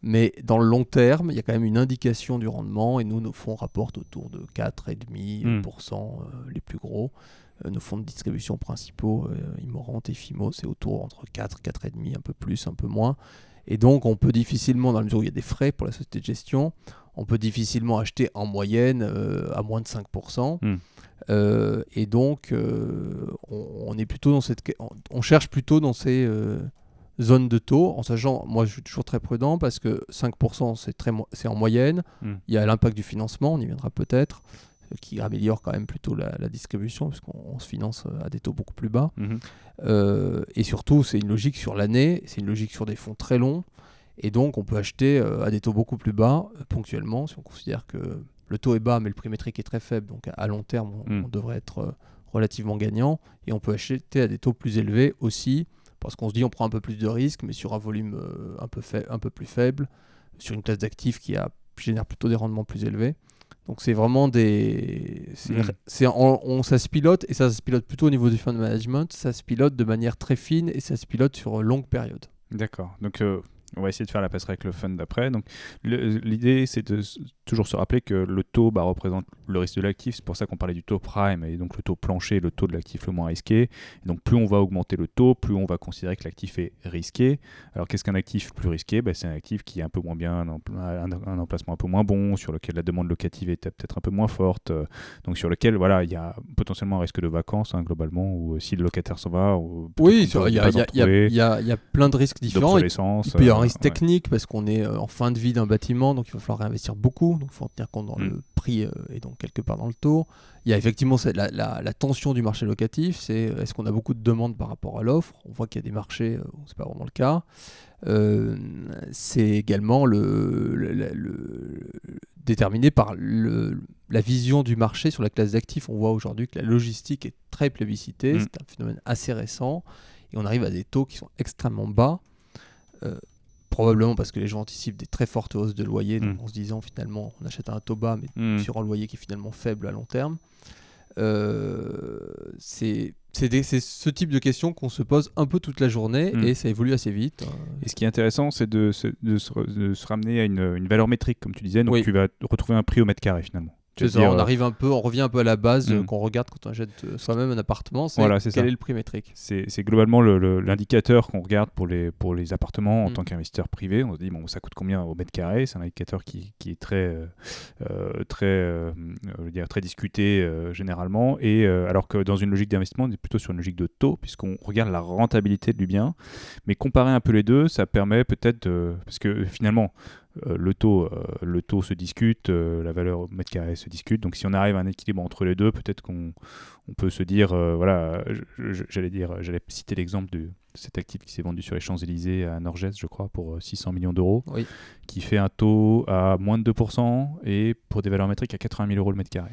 Mais dans le long terme, il y a quand même une indication du rendement et nous, nos fonds rapportent autour de 4,5% mmh. les plus gros. Euh, nos fonds de distribution principaux, euh, Immorante et Fimo, c'est autour entre 4, 4,5, un peu plus, un peu moins. Et donc, on peut difficilement, dans la mesure où il y a des frais pour la société de gestion, on peut difficilement acheter en moyenne euh, à moins de 5%. Hmm. et donc, on, est plutôt dans cette, on, cherche plutôt dans ces zones de taux, en sachant, moi je suis toujours très prudent parce que 5% c'est, très, c'est en moyenne. Hmm. Il y a l'impact du financement, on y viendra peut-être qui améliore quand même plutôt la, distribution, parce qu'on se finance à des taux beaucoup plus bas. Mhm. Euh, et surtout, c'est une logique sur l'année, c'est une logique sur des fonds très longs, et donc on peut acheter euh, à des taux beaucoup plus bas, euh, ponctuellement, si on considère que le taux est bas, mais le prix métrique est très faible, donc à, long terme, on, mhm. devrait être relativement gagnant, et on peut acheter à des taux plus élevés aussi, parce qu'on se dit on prend un peu plus de risques, mais sur un volume un, peu un peu plus faible, sur une classe d'actifs qui a, génère plutôt des rendements plus élevés. Donc c'est vraiment des... C'est, hmm. on, ça se pilote, et ça se pilote plutôt au niveau du fund management, ça se pilote de manière très fine, et ça se pilote sur longue période. D'accord. Donc euh, on va essayer de faire la passerelle avec le fund d'après. Donc l'idée, c'est de toujours se rappeler que le taux bah, représente le risque de l'actif. C'est pour ça qu'on parlait du taux prime et donc le taux plancher, le taux de l'actif le moins risqué. donc plus on va augmenter le taux, plus on va considérer que l'actif est risqué. Alors qu'est-ce qu'un actif plus risqué? Bah, C'est un actif qui est un peu moins bien, un, emplacement un peu moins bon, sur lequel la demande locative est peut-être un peu moins forte. Euh, donc sur lequel voilà, il y a potentiellement un risque de vacances hein, globalement, ou euh, si le locataire s'en va. oui, il y, a plein de risques différents. Il peut y avoir risque technique parce qu'on est euh, en fin de vie d'un bâtiment, donc il va falloir réinvestir beaucoup donc il faut en tenir compte dans mm. le prix euh, et donc quelque part dans le taux. Il y a effectivement la, la, tension du marché locatif, c'est euh, est-ce qu'on a beaucoup de demandes par rapport à l'offre? On voit qu'il y a des marchés où c'est pas vraiment le cas. Euh, c'est également le, le, déterminé par la vision du marché sur la classe d'actifs. On voit aujourd'hui que la logistique est très plébiscitée, mm. c'est un phénomène assez récent, et on arrive à des taux qui sont extrêmement bas probablement parce que les gens anticipent des très fortes hausses de loyer, donc Mm. en se disant finalement on achète un taux bas mais Hmm. sur un loyer qui est finalement faible à long terme. Euh, c'est ce type de questions qu'on se pose un peu toute la journée Mm. et ça évolue assez vite. Et ce qui est intéressant, c'est de, se- de se, re- de se ramener à une, une valeur métrique, comme tu disais. Donc Oui. tu vas retrouver un prix au mètre carré finalement. Ça, on euh, arrive un peu, on revient un peu à la base Mm. qu'on regarde quand on achète euh, soi-même un appartement, c'est Voilà, c'est quel ça. est le prix métrique. C'est globalement le- le- l'indicateur qu'on regarde pour les, pour les appartements en Mm. tant qu'investisseur privé. On se dit, bon, ça coûte combien au mètre carré? C'est un indicateur qui, qui est très, euh, très, euh, je veux dire, très discuté généralement. Et alors que dans une logique d'investissement, on est plutôt sur une logique de taux, puisqu'on regarde la rentabilité du bien. Mais comparer un peu les deux, ça permet peut-être de. Parce que finalement, le, taux, euh, le taux se discute, euh, la valeur au mètre carré se discute. Donc si on arrive à un équilibre entre les deux, peut-être qu'on on peut se dire, euh, voilà, j'allais dire, j'allais citer l'exemple de cet actif qui s'est vendu sur les Champs-Élysées à Norges, je crois, pour euh, 600 millions d'euros, Oui. qui fait un taux à moins de 2% et pour des valeurs métriques à 80 000 euros le mètre carré.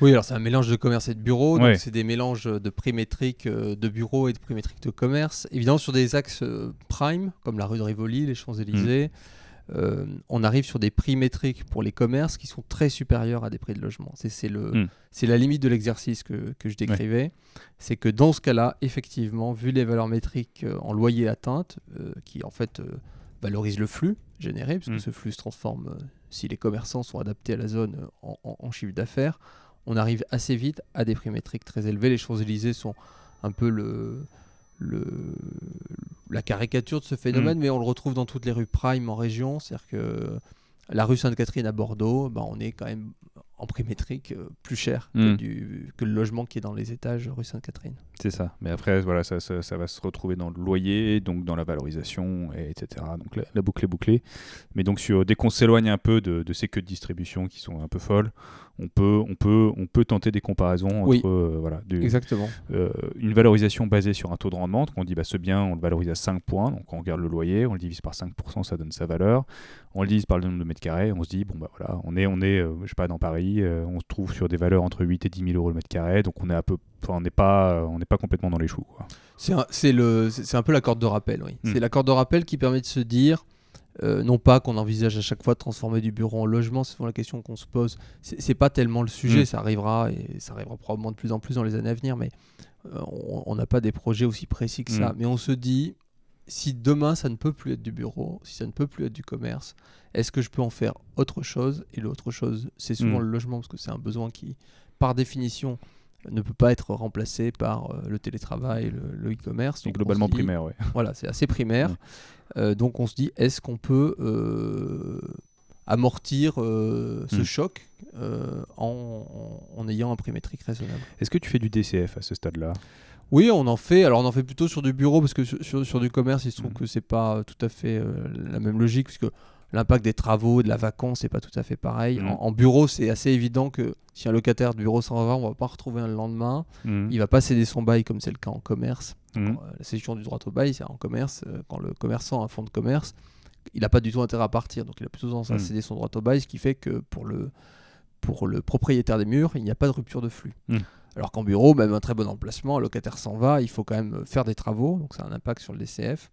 Oui, alors c'est un mélange de commerce et de bureau, Ouais. donc c'est des mélanges de prix métriques euh, de bureau et de prix métriques de commerce. Évidemment, sur des axes euh, prime, comme la rue de Rivoli, les Champs-Élysées, euh, on arrive sur des prix métriques pour les commerces qui sont très supérieurs à des prix de logement. C'est Mm. c'est la limite de l'exercice que, que je décrivais. C'est que dans ce cas-là, effectivement, vu les valeurs métriques euh, en loyer atteinte, euh, qui en fait valorisent le flux généré, puisque Mm. ce flux se transforme, si les commerçants sont adaptés à la zone, en, en- en chiffre d'affaires, on arrive assez vite à des prix métriques très élevés. Les Champs-Élysées sont un peu le, le, la caricature de ce phénomène, mais on le retrouve dans toutes les rues prime en région. C'est-à-dire que la rue Sainte-Catherine à Bordeaux, ben, on est quand même en prix métrique euh, plus cher que, Mm. du, que le logement qui est dans les étages rue Sainte-Catherine. C'est ça. Mais après, voilà, ça, ça, ça va se retrouver dans le loyer, donc dans la valorisation, et etc. Donc la, la boucle est bouclée. Mais donc sur, dès qu'on s'éloigne un peu de, de ces queues de distribution qui sont un peu folles, on peut, on peut, on peut tenter des comparaisons entre Oui. euh, voilà, du- Exactement. euh, une valorisation basée sur un taux de rendement. Donc on dit bah, ce bien, on le valorise à 5 points. Donc on regarde le loyer, on le divise par 5%, ça donne sa valeur. On le divise par le nombre de mètres carrés, on se dit, bon bah voilà, on est, on est euh, je sais pas, dans Paris, euh, on se trouve sur des valeurs entre 8 et 10 000 euros le mètre carré. Donc on est, un peu, enfin, on n'est pas, on n'est pas complètement dans les choux. C'est un, c'est le- c'est- c'est un peu la corde de rappel, oui. Mm. C'est la corde de rappel qui permet de se dire, euh, non pas qu'on envisage à chaque fois de transformer du bureau en logement, c'est souvent la question qu'on se pose. C'est pas tellement le sujet, Mm. ça arrivera et ça arrivera probablement de plus en plus dans les années à venir, mais euh, on on n'a pas des projets aussi précis que ça. Mm. Mais on se dit, si demain ça ne peut plus être du bureau, si ça ne peut plus être du commerce, est-ce que je peux en faire autre chose? Et l'autre chose, c'est souvent Mm. le logement, parce que c'est un besoin qui, par définition, ne peut pas être remplacé par euh, le télétravail, le, le e-commerce. On globalement dit- primaire, ouais. Voilà, c'est assez primaire. Euh, donc on se dit, est-ce qu'on peut euh, amortir euh, ce Mm. choc en, en- ayant un prix métrique raisonnable? Est-ce que tu fais du DCF à ce stade-là? Oui, on en fait. Alors on en fait plutôt sur du bureau parce que sur, sur- sur du commerce, il se trouve Mm. que c'est pas tout à fait la même logique puisque l'impact des travaux, de la vacance, c'est pas tout à fait pareil. Mm. En, en bureau, c'est assez évident que si un locataire de bureau s'en va, on va pas retrouver un le lendemain. Mhm. Il va pas céder son bail comme c'est le cas en commerce. Mhm. Euh, la cession du droit au bail, c'est en commerce. euh, quand le commerçant a un fonds de commerce, il n'a pas du tout intérêt à partir. Donc il a plutôt tendance à Mm. céder son droit au bail, ce qui fait que pour le, pour le propriétaire des murs, il n'y a pas de rupture de flux. Mm. Alors qu'en bureau, même un très bon emplacement, un locataire s'en va, il faut quand même faire des travaux, donc ça a un impact sur le DCF.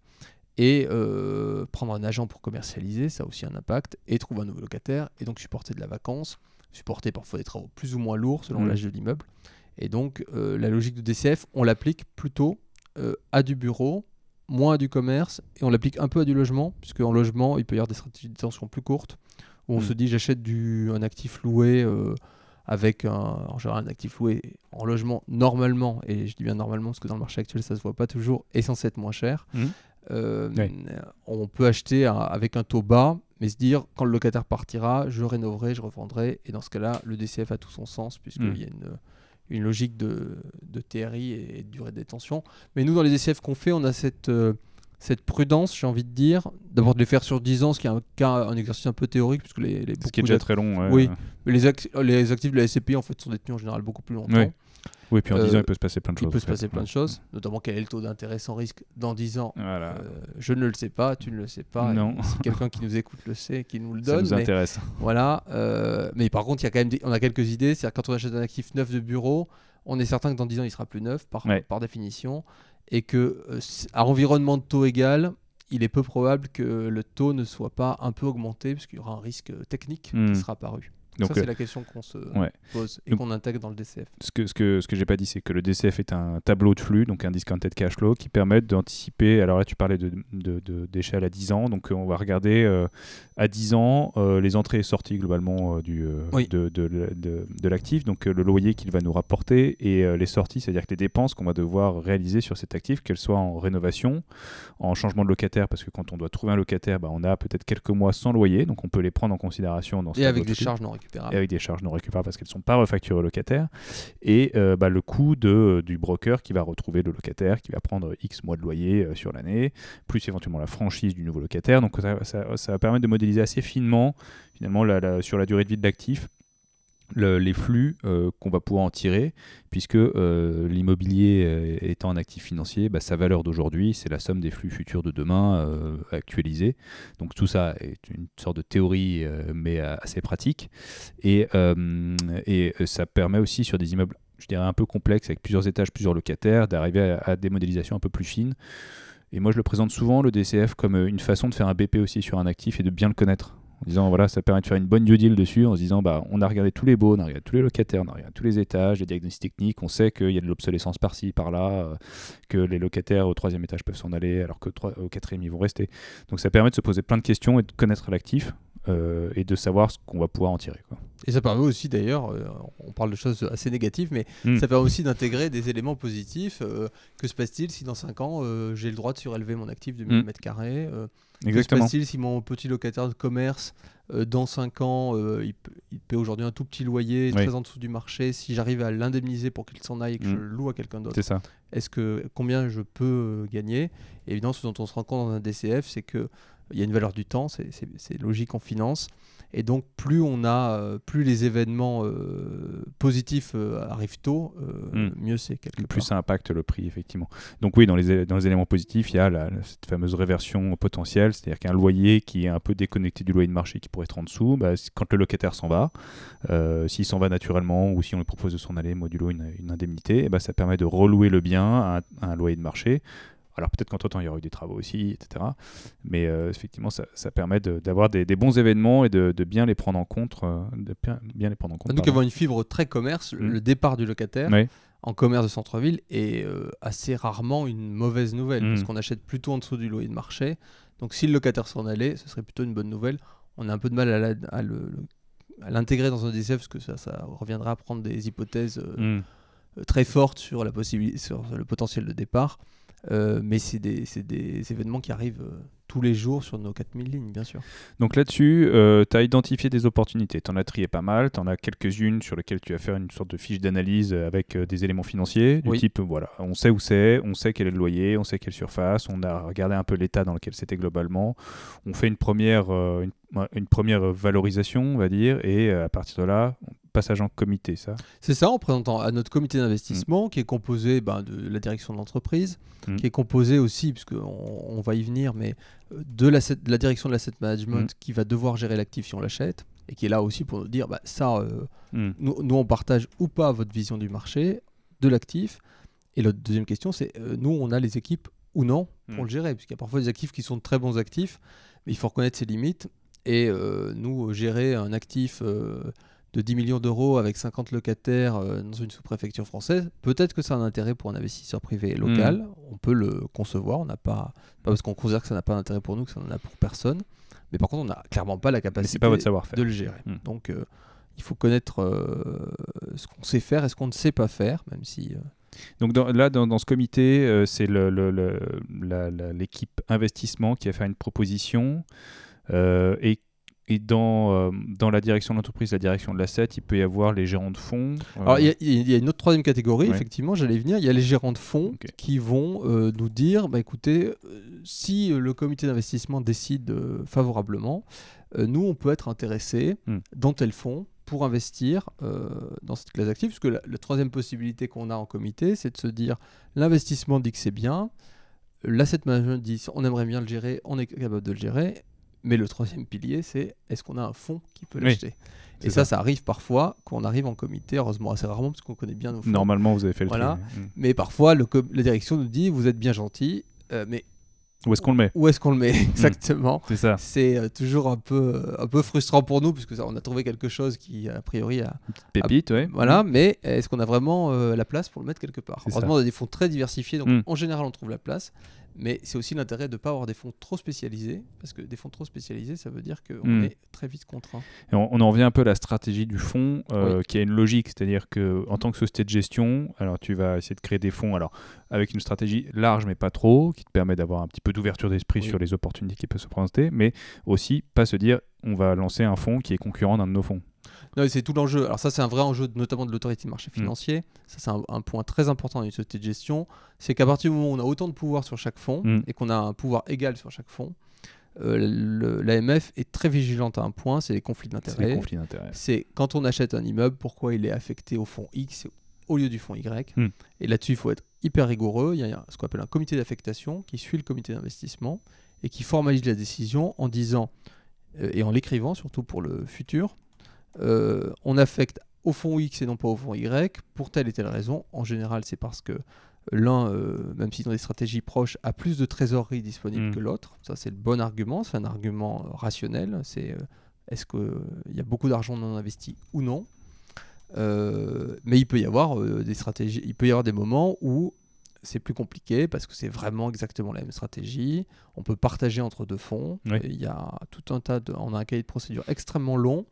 Et euh, prendre un agent pour commercialiser, ça a aussi un impact. Et trouver un nouveau locataire, et donc supporter de la vacance, supporter parfois des travaux plus ou moins lourds selon Mm. l'âge de l'immeuble. Et donc euh, la logique de DCF, on l'applique plutôt euh, à du bureau, moins à du commerce, et on l'applique un peu à du logement, puisque en logement, il peut y avoir des stratégies de détention plus courtes, où on Mm. se dit j'achète un actif loué avec un, en général un actif loué en logement normalement, et je dis bien normalement parce que dans le marché actuel ça se voit pas toujours, est censé être moins cher. Mhm. Euh. On peut acheter un- avec un taux bas, mais se dire quand le locataire partira, je rénoverai, je revendrai, et dans ce cas-là, le DCF a tout son sens puisqu'il Mhm. y a une, une logique de, de TRI et de durée de détention. Mais nous, dans les DCF qu'on fait, on a cette, euh, cette prudence, j'ai envie de dire, d'abord de les faire sur 10 ans, ce qui est un, cas, un exercice un peu théorique, puisque les, les, Ce qui est déjà très long. ouais. Oui. les, ac- les actifs de la SCPI en fait, sont détenus en général beaucoup plus longtemps. Oui, puis en 10 ans, Euh, il peut se passer plein de Il choses. peut se passer plein de choses, notamment quel est le taux d'intérêt sans risque dans 10 ans. Voilà. Euh, je ne le sais pas, tu ne le sais pas. Non. Si quelqu'un qui nous écoute le sait, qui nous le *laughs* Ça donne. nous mais intéresse. voilà. euh, mais par contre, il y a quand même des- on a quelques idées. C'est-à-dire quand on achète un actif neuf de bureau, on est certain que dans 10 ans, il sera plus neuf par, Ouais. par définition. Et que euh, à environnement de taux égal, il est peu probable que le taux ne soit pas un peu augmenté, puisqu'il y aura un risque technique qui Hmm. sera apparu. Donc, ça, c'est euh, la question qu'on se ouais. pose et qu'on intègre dans le DCF. Ce que, ce que, ce que j'ai pas dit, c'est que le DCF est un tableau de flux, donc un discounted cash flow, qui permet d'anticiper. Alors là, tu parlais de, d'échelle à 10 ans, donc euh, on va regarder euh, à 10 ans euh, les entrées et sorties globalement du, Oui. de, de, de- de l'actif, donc le loyer qu'il va nous rapporter, et les sorties, c'est-à-dire que les dépenses qu'on va devoir réaliser sur cet actif, qu'elles soient en rénovation, en changement de locataire, parce que quand on doit trouver un locataire, bah, on a peut-être quelques mois sans loyer, donc on peut les prendre en considération dans ce Et avec de des charges non et avec des charges non récupérables parce qu'elles ne sont pas refacturées au locataire, et euh, bah, le coût de, du broker qui va retrouver le locataire, qui va prendre X mois de loyer euh, sur l'année, plus éventuellement la franchise du nouveau locataire. Donc ça, va permettre de modéliser assez finement, finalement, sur la durée de vie de l'actif, le- les flux euh, qu'on va pouvoir en tirer, puisque euh, l'immobilier euh, étant un actif financier, bah, sa valeur d'aujourd'hui, c'est la somme des flux futurs de demain actualisés. Donc tout ça est une sorte de théorie, mais assez pratique. Et, et ça permet aussi sur des immeubles, je dirais, un peu complexes, avec plusieurs étages, plusieurs locataires, d'arriver à, à des modélisations un peu plus fines. Et moi, je le présente souvent, le DCF, comme une façon de faire un BP aussi sur un actif et de bien le connaître. En disant, voilà, ça permet de faire une bonne due deal dessus, en se disant, bah, on a regardé tous les baux, on a regardé tous les locataires, on a regardé tous les étages, les diagnostics techniques, on sait qu'il y a de l'obsolescence par-ci, par-là, euh, que les locataires au troisième étage peuvent s'en aller, alors que au quatrième, ils vont rester. Donc ça permet de se poser plein de questions et de connaître l'actif euh, et de savoir ce qu'on va pouvoir en tirer. Quoi. Et ça permet aussi d'ailleurs, euh, on parle de choses assez négatives, mais Mm. ça permet aussi d'intégrer des éléments positifs. euh, que se passe-t-il si dans 5 ans j'ai le droit de surélever mon actif de 1000 Mm. mètres carrés euh, Que se Exactement. passe-t-il si mon petit locataire de commerce, dans 5 ans, il, il paie aujourd'hui un tout petit loyer, Oui. très en dessous du marché Si j'arrive à l'indemniser pour qu'il s'en aille et que je Mm. le loue à quelqu'un d'autre, C'est ça. est-ce que combien je peux gagner? Et évidemment, ce dont on se rend compte dans un DCF, c'est que il y a une valeur du temps, c'est- logique en finance. Et donc, plus on a, euh, plus les événements euh, positifs euh, arrivent tôt, euh, Mm. mieux c'est quelque plus part. ça impacte le prix, effectivement. Donc oui, dans les, é- dans les éléments positifs, il y a la- cette fameuse réversion potentielle, c'est-à-dire qu'un loyer qui est un peu déconnecté du loyer de marché qui pourrait être en dessous, bah, quand le locataire s'en va, s'il s'en va naturellement ou si on lui propose de s'en aller, modulo une, une indemnité, eh ben, ça permet de relouer le bien à un loyer de marché. Alors peut-être qu'entre-temps, il y aura eu des travaux aussi, etc. Mais euh, effectivement, ça, ça permet de- d'avoir des, des bons événements et de, de bien les prendre en compte. euh, de bien, bien les prendre en compte. Donc, pardon. avoir une fibre très commerce, le- Mm. le départ du locataire en commerce de centre-ville est euh, assez rarement une mauvaise nouvelle, parce qu'on achète plutôt en dessous du loyer de marché. Donc, si le locataire s'en allait, ce serait plutôt une bonne nouvelle. On a un peu de mal à la- à le- le- à l'intégrer dans un DCF, parce que ça, ça reviendra à prendre des hypothèses euh, Mm. euh, très forte sur, la possibilité, sur le potentiel de départ. Euh, mais c'est des, des événements qui arrivent euh, tous les jours sur nos 4000 lignes, bien sûr. Donc là-dessus, tu as identifié des opportunités. Tu en as trié pas mal. Tu en as quelques-unes sur lesquelles tu vas faire une sorte de fiche d'analyse avec euh, des éléments financiers. Du Oui. type, euh, voilà, on sait où c'est, on sait quel est le loyer, on sait quelle surface, on a regardé un peu l'état dans lequel c'était globalement. On fait une première, euh, une, une première valorisation, on va dire, et euh, à partir de là, passage en comité, ça. C'est ça, en présentant à notre comité d'investissement qui est composé ben, de la direction de l'entreprise, Mm. qui est composé aussi, puisqu'on on va y venir, mais euh, de, l'asset- de la direction de l'asset management Mm. qui va devoir gérer l'actif si on l'achète, et qui est là aussi pour nous dire, bah, ça, euh, Mm. nous, nous, on partage ou pas votre vision du marché, de l'actif. Et la deuxième question, c'est euh, nous, on a les équipes ou non pour Mm. le gérer, puisqu'il y a parfois des actifs qui sont de très bons actifs, mais il faut reconnaître ses limites. Et euh, nous, gérer un actif de 10 millions d'euros avec 50 locataires euh, dans une sous-préfecture française, peut-être que c'est un intérêt pour un investisseur privé local. Mm. On peut le concevoir. On n'a pas, pas parce qu'on considère que ça n'a pas d'intérêt pour nous que ça n'en a pour personne. Mais par contre, on n'a clairement pas la capacité pas votre savoir-faire. de le gérer. Mm. Donc, euh, il faut connaître euh, ce qu'on sait faire et ce qu'on ne sait pas faire, même si. euh, Donc dans- là, dans, dans ce comité, c'est l'équipe investissement qui a fait une proposition. et et dans, euh, dans la direction de l'entreprise, la direction de l'asset, il peut y avoir les gérants de fonds. euh, Alors, il y a- il y, a une autre troisième catégorie, Ouais. effectivement, j'allais y venir. Il y a les gérants de fonds qui vont euh, nous dire bah, écoutez, si le comité d'investissement décide favorablement, nous, on peut être intéressé Hmm. dans tel fonds pour investir dans cette classe d'actifs. Parce que la, la troisième possibilité qu'on a en comité, c'est de se dire l'investissement dit que c'est bien, l'asset management dit on aimerait bien le gérer, on est capable de le gérer. Mais le troisième pilier, c'est est-ce qu'on a un fonds qui peut Oui, l'acheter? Et ça, ça arrive parfois quand on arrive en comité, heureusement assez rarement parce qu'on connaît bien nos fonds. Normalement, vous avez fait le Voilà. tri. Mm. Mais parfois, le la direction nous dit vous êtes bien gentil, euh, mais où est-ce qu'on le met? Où est-ce qu'on le met *laughs* exactement? C'est ça. C'est euh, toujours un peu, euh, un peu frustrant pour nous puisque ça, on a trouvé quelque chose qui a priori a pépite, ouais. Voilà, mais est-ce qu'on a vraiment euh, la place pour le mettre quelque part? Heureusement, on a des fonds très diversifiés, donc mm. en général, on trouve la place. Mais c'est aussi l'intérêt de ne pas avoir des fonds trop spécialisés, parce que des fonds trop spécialisés, ça veut dire qu'on hmm. est très vite contraint. on, en revient un peu à la stratégie du fonds, euh, qui a une logique, c'est-à-dire que en tant que société de gestion, alors tu vas essayer de créer des fonds, alors avec une stratégie large mais pas trop, qui te permet d'avoir un petit peu d'ouverture d'esprit sur les opportunités qui peuvent se présenter, mais aussi pas se dire on va lancer un fonds qui est concurrent d'un de nos fonds c'est tout l'enjeu. Alors ça, c'est un vrai enjeu, notamment de l'autorité de marché mm. financier. Ça, c'est un, point très important dans une société de gestion. C'est qu'à partir du moment où on a autant de pouvoir sur chaque fonds mm. et qu'on a un pouvoir égal sur chaque fonds, euh, l'AMF est très vigilante à un point, c'est les conflits d'intérêts. C'est quand on achète un immeuble, pourquoi il est affecté au fonds X au lieu du fonds Y. Mm. Et là-dessus, il faut être hyper rigoureux. Il y a ce qu'on appelle un comité d'affectation qui suit le comité d'investissement et qui formalise la décision en disant, et en l'écrivant surtout pour le futur, euh, on affecte au fond X et non pas au fond Y pour telle et telle raison. En général, c'est parce que l'un, euh, même s'ils ont des stratégies proches, a plus de trésorerie disponible mm. que l'autre. Ça, c'est le bon argument. C'est un argument euh, rationnel. C'est est-ce qu'il y a beaucoup d'argent non investi ou non? Mais il peut y avoir des stratégies. Il peut y avoir des moments où c'est plus compliqué parce que c'est vraiment exactement la même stratégie. On peut partager entre deux fonds. Il y a tout un tas de. On a un cahier de procédure extrêmement long.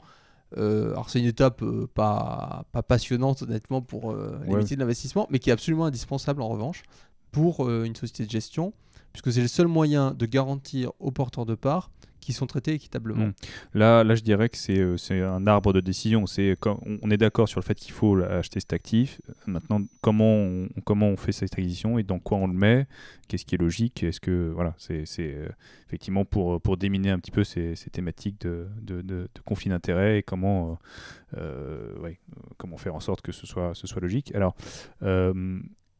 Euh, alors c'est une étape euh, pas, pas passionnante honnêtement pour euh, les métiers de l'investissement, mais qui est absolument indispensable en revanche pour une société de gestion, puisque c'est le seul moyen de garantir aux porteurs de parts qui sont traités équitablement. Hmm. Là, là, je dirais que c'est euh, un arbre de décision. C'est on est d'accord sur le fait qu'il faut acheter cet actif. Maintenant, comment on, comment on fait cette acquisition et dans quoi on le met? Qu'est-ce qui est logique? Est-ce que voilà, c'est euh, effectivement pour pour déminer un petit peu ces, ces thématiques de, de, conflit d'intérêts et comment euh, comment faire en sorte que ce soit ce soit logique. Alors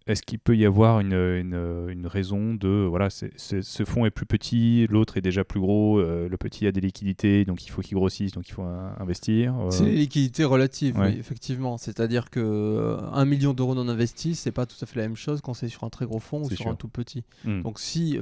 est-ce qu'il peut y avoir une, une, raison de voilà ce fonds est plus petit, l'autre est déjà plus gros, euh, le petit a des liquidités donc il faut qu'il grossisse donc il faut investir. Euh? C'est les liquidités relatives, oui, effectivement. C'est-à-dire que euh, un million d'euros non investis, c'est pas tout à fait la même chose quand c'est sur un très gros fonds ou sur un tout petit. Hmm. Donc si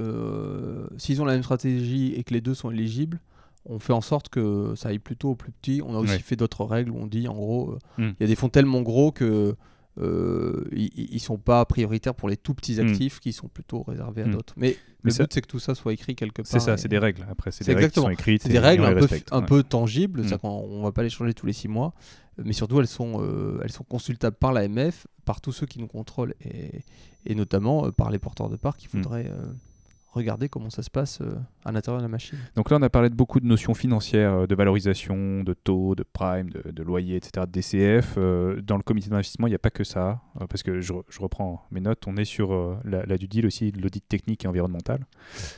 s'ils ont la même stratégie et que les deux sont éligibles, on fait en sorte que ça aille plutôt au plus petit. On a aussi fait d'autres règles où on dit en gros, hmm. il y a des fonds tellement gros que euh, ils, sont pas prioritaires pour les tout petits hmm. actifs qui sont plutôt réservés à hmm. d'autres. Mais, le but, c'est que tout ça soit écrit quelque part. C'est ça, c'est des règles. Après, c'est des règles qui sont écrites. C'est des règles un, peu, un peu, tangibles. Hmm. On ne va pas les changer tous les six mois. Mais surtout, elles sont, euh, elles sont consultables par l'AMF, par tous ceux qui nous contrôlent et, et notamment euh, par les porteurs de parts qui voudraient regarder comment ça se passe euh, à l'intérieur de la machine. Donc là, on a parlé de beaucoup de notions financières, euh, de valorisation, de taux, de prime, de, loyer, etc., de DCF. Euh, dans le comité d'investissement, il n'y a pas que ça, parce que je, reprends mes notes, on est sur la, la, du deal aussi, l'audit technique et environnemental.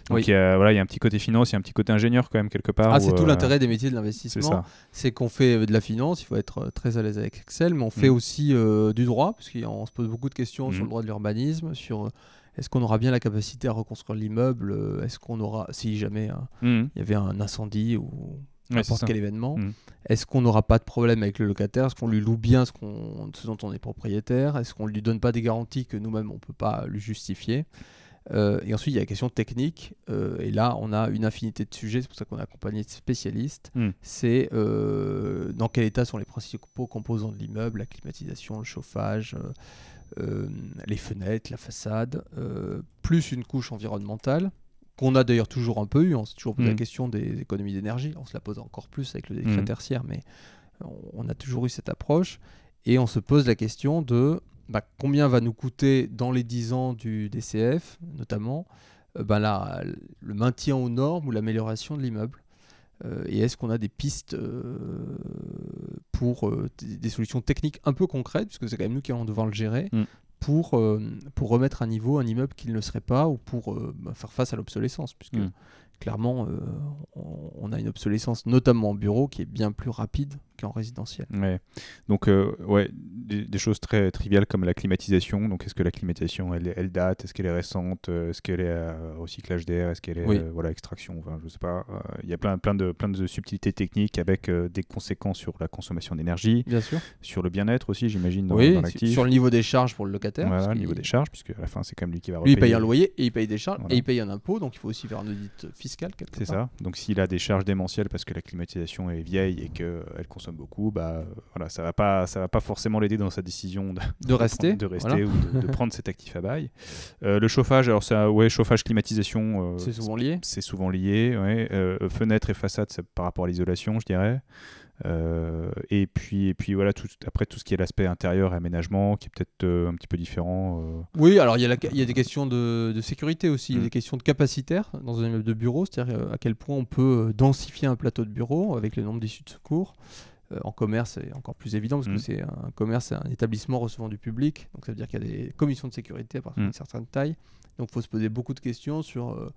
Donc il, y a, voilà, il y a un petit côté finance, il y a un petit côté ingénieur quand même quelque part. Ah, c'est tout l'intérêt des métiers de l'investissement. C'est qu'on fait de la finance, il faut être très à l'aise avec Excel, mais on fait mm. aussi du droit, parce qu'on se pose beaucoup de questions sur mm. le droit de l'urbanisme, sur est-ce qu'on aura bien la capacité à reconstruire l'immeuble euh, Est-ce qu'on aura, si jamais hein, mmh. il y avait un incendie ou n'importe quel événement, mmh. est-ce qu'on n'aura pas de problème avec le locataire? Est-ce qu'on lui loue bien ce, dont on est propriétaire? Est-ce qu'on ne lui donne pas des garanties que nous-mêmes on ne peut pas lui justifier? Euh, et ensuite, il y a la question technique. Euh, et là, on a une infinité de sujets. C'est pour ça qu'on a accompagné de spécialistes. Mmh. C'est dans quel état sont les principaux composants de l'immeuble, la climatisation, le chauffage, les fenêtres, la façade, euh, plus une couche environnementale qu'on a d'ailleurs toujours un peu eu. On s'est toujours posé la mm. question des économies d'énergie. On se la pose encore plus avec le décret mm. tertiaire, mais on, a toujours eu cette approche. Et on se pose la question de bah, combien va nous coûter dans les 10 ans du DCF, notamment, euh, bah, le maintien aux normes ou l'amélioration de l'immeuble. Euh, et est-ce qu'on a des pistes euh, pour euh, des solutions techniques un peu concrètes, puisque c'est quand même nous qui allons devoir le gérer, mm. pour, pour remettre à niveau un immeuble qui ne serait pas ou pour bah, faire face à l'obsolescence, puisque mm. Clairement, on, a une obsolescence, notamment en bureau, qui est bien plus rapide qu'en résidentiel. Ouais. Donc, ouais, des, choses très triviales comme la climatisation. Donc, est-ce que la climatisation, elle, elle date? Est-ce qu'elle est récente? Est-ce qu'elle est à recyclage d'air? Est-ce qu'elle est, voilà, extraction? Enfin, Je sais pas. Il y a plein, plein, de, plein de subtilités techniques avec des conséquences sur la consommation d'énergie. Bien sûr. Sur le bien-être aussi, j'imagine, dans, oui, sur le niveau des charges pour le locataire. Voilà, le niveau des charges, puisque à la fin, c'est quand même lui qui va Lui, il paye un loyer et il paye des charges et il paye un impôt. Donc, il faut aussi faire un audit fiscal. C'est ça. Donc, s'il a des charges démentielles parce que la climatisation est vieille et qu'elle consomme beaucoup, bah, voilà, ça va pas, ça va pas forcément l'aider dans sa décision de, de rester, de rester ou de, prendre cet actif à bail. Euh, le chauffage, alors ça, ouais, chauffage, climatisation. Euh, c'est souvent lié. C'est souvent lié, ouais. Euh, fenêtre et façade, c'est par rapport à l'isolation, je dirais. Euh, et puis, et puis voilà, tout, après tout ce qui est l'aspect intérieur et aménagement, qui est peut-être euh, un petit peu différent. Euh. Oui, alors il y, a il y a des questions de, sécurité aussi, il y a mm. des questions de capacitaire dans un immeuble de bureau, c'est-à-dire à quel point on peut densifier un plateau de bureau avec le nombre d'issues de secours. en commerce, c'est encore plus évident parce que mm. c'est un commerce, c'est un établissement recevant du public, donc ça veut dire qu'il y a des commissions de sécurité à partir d'une mm. certaine taille. Donc il faut se poser beaucoup de questions sur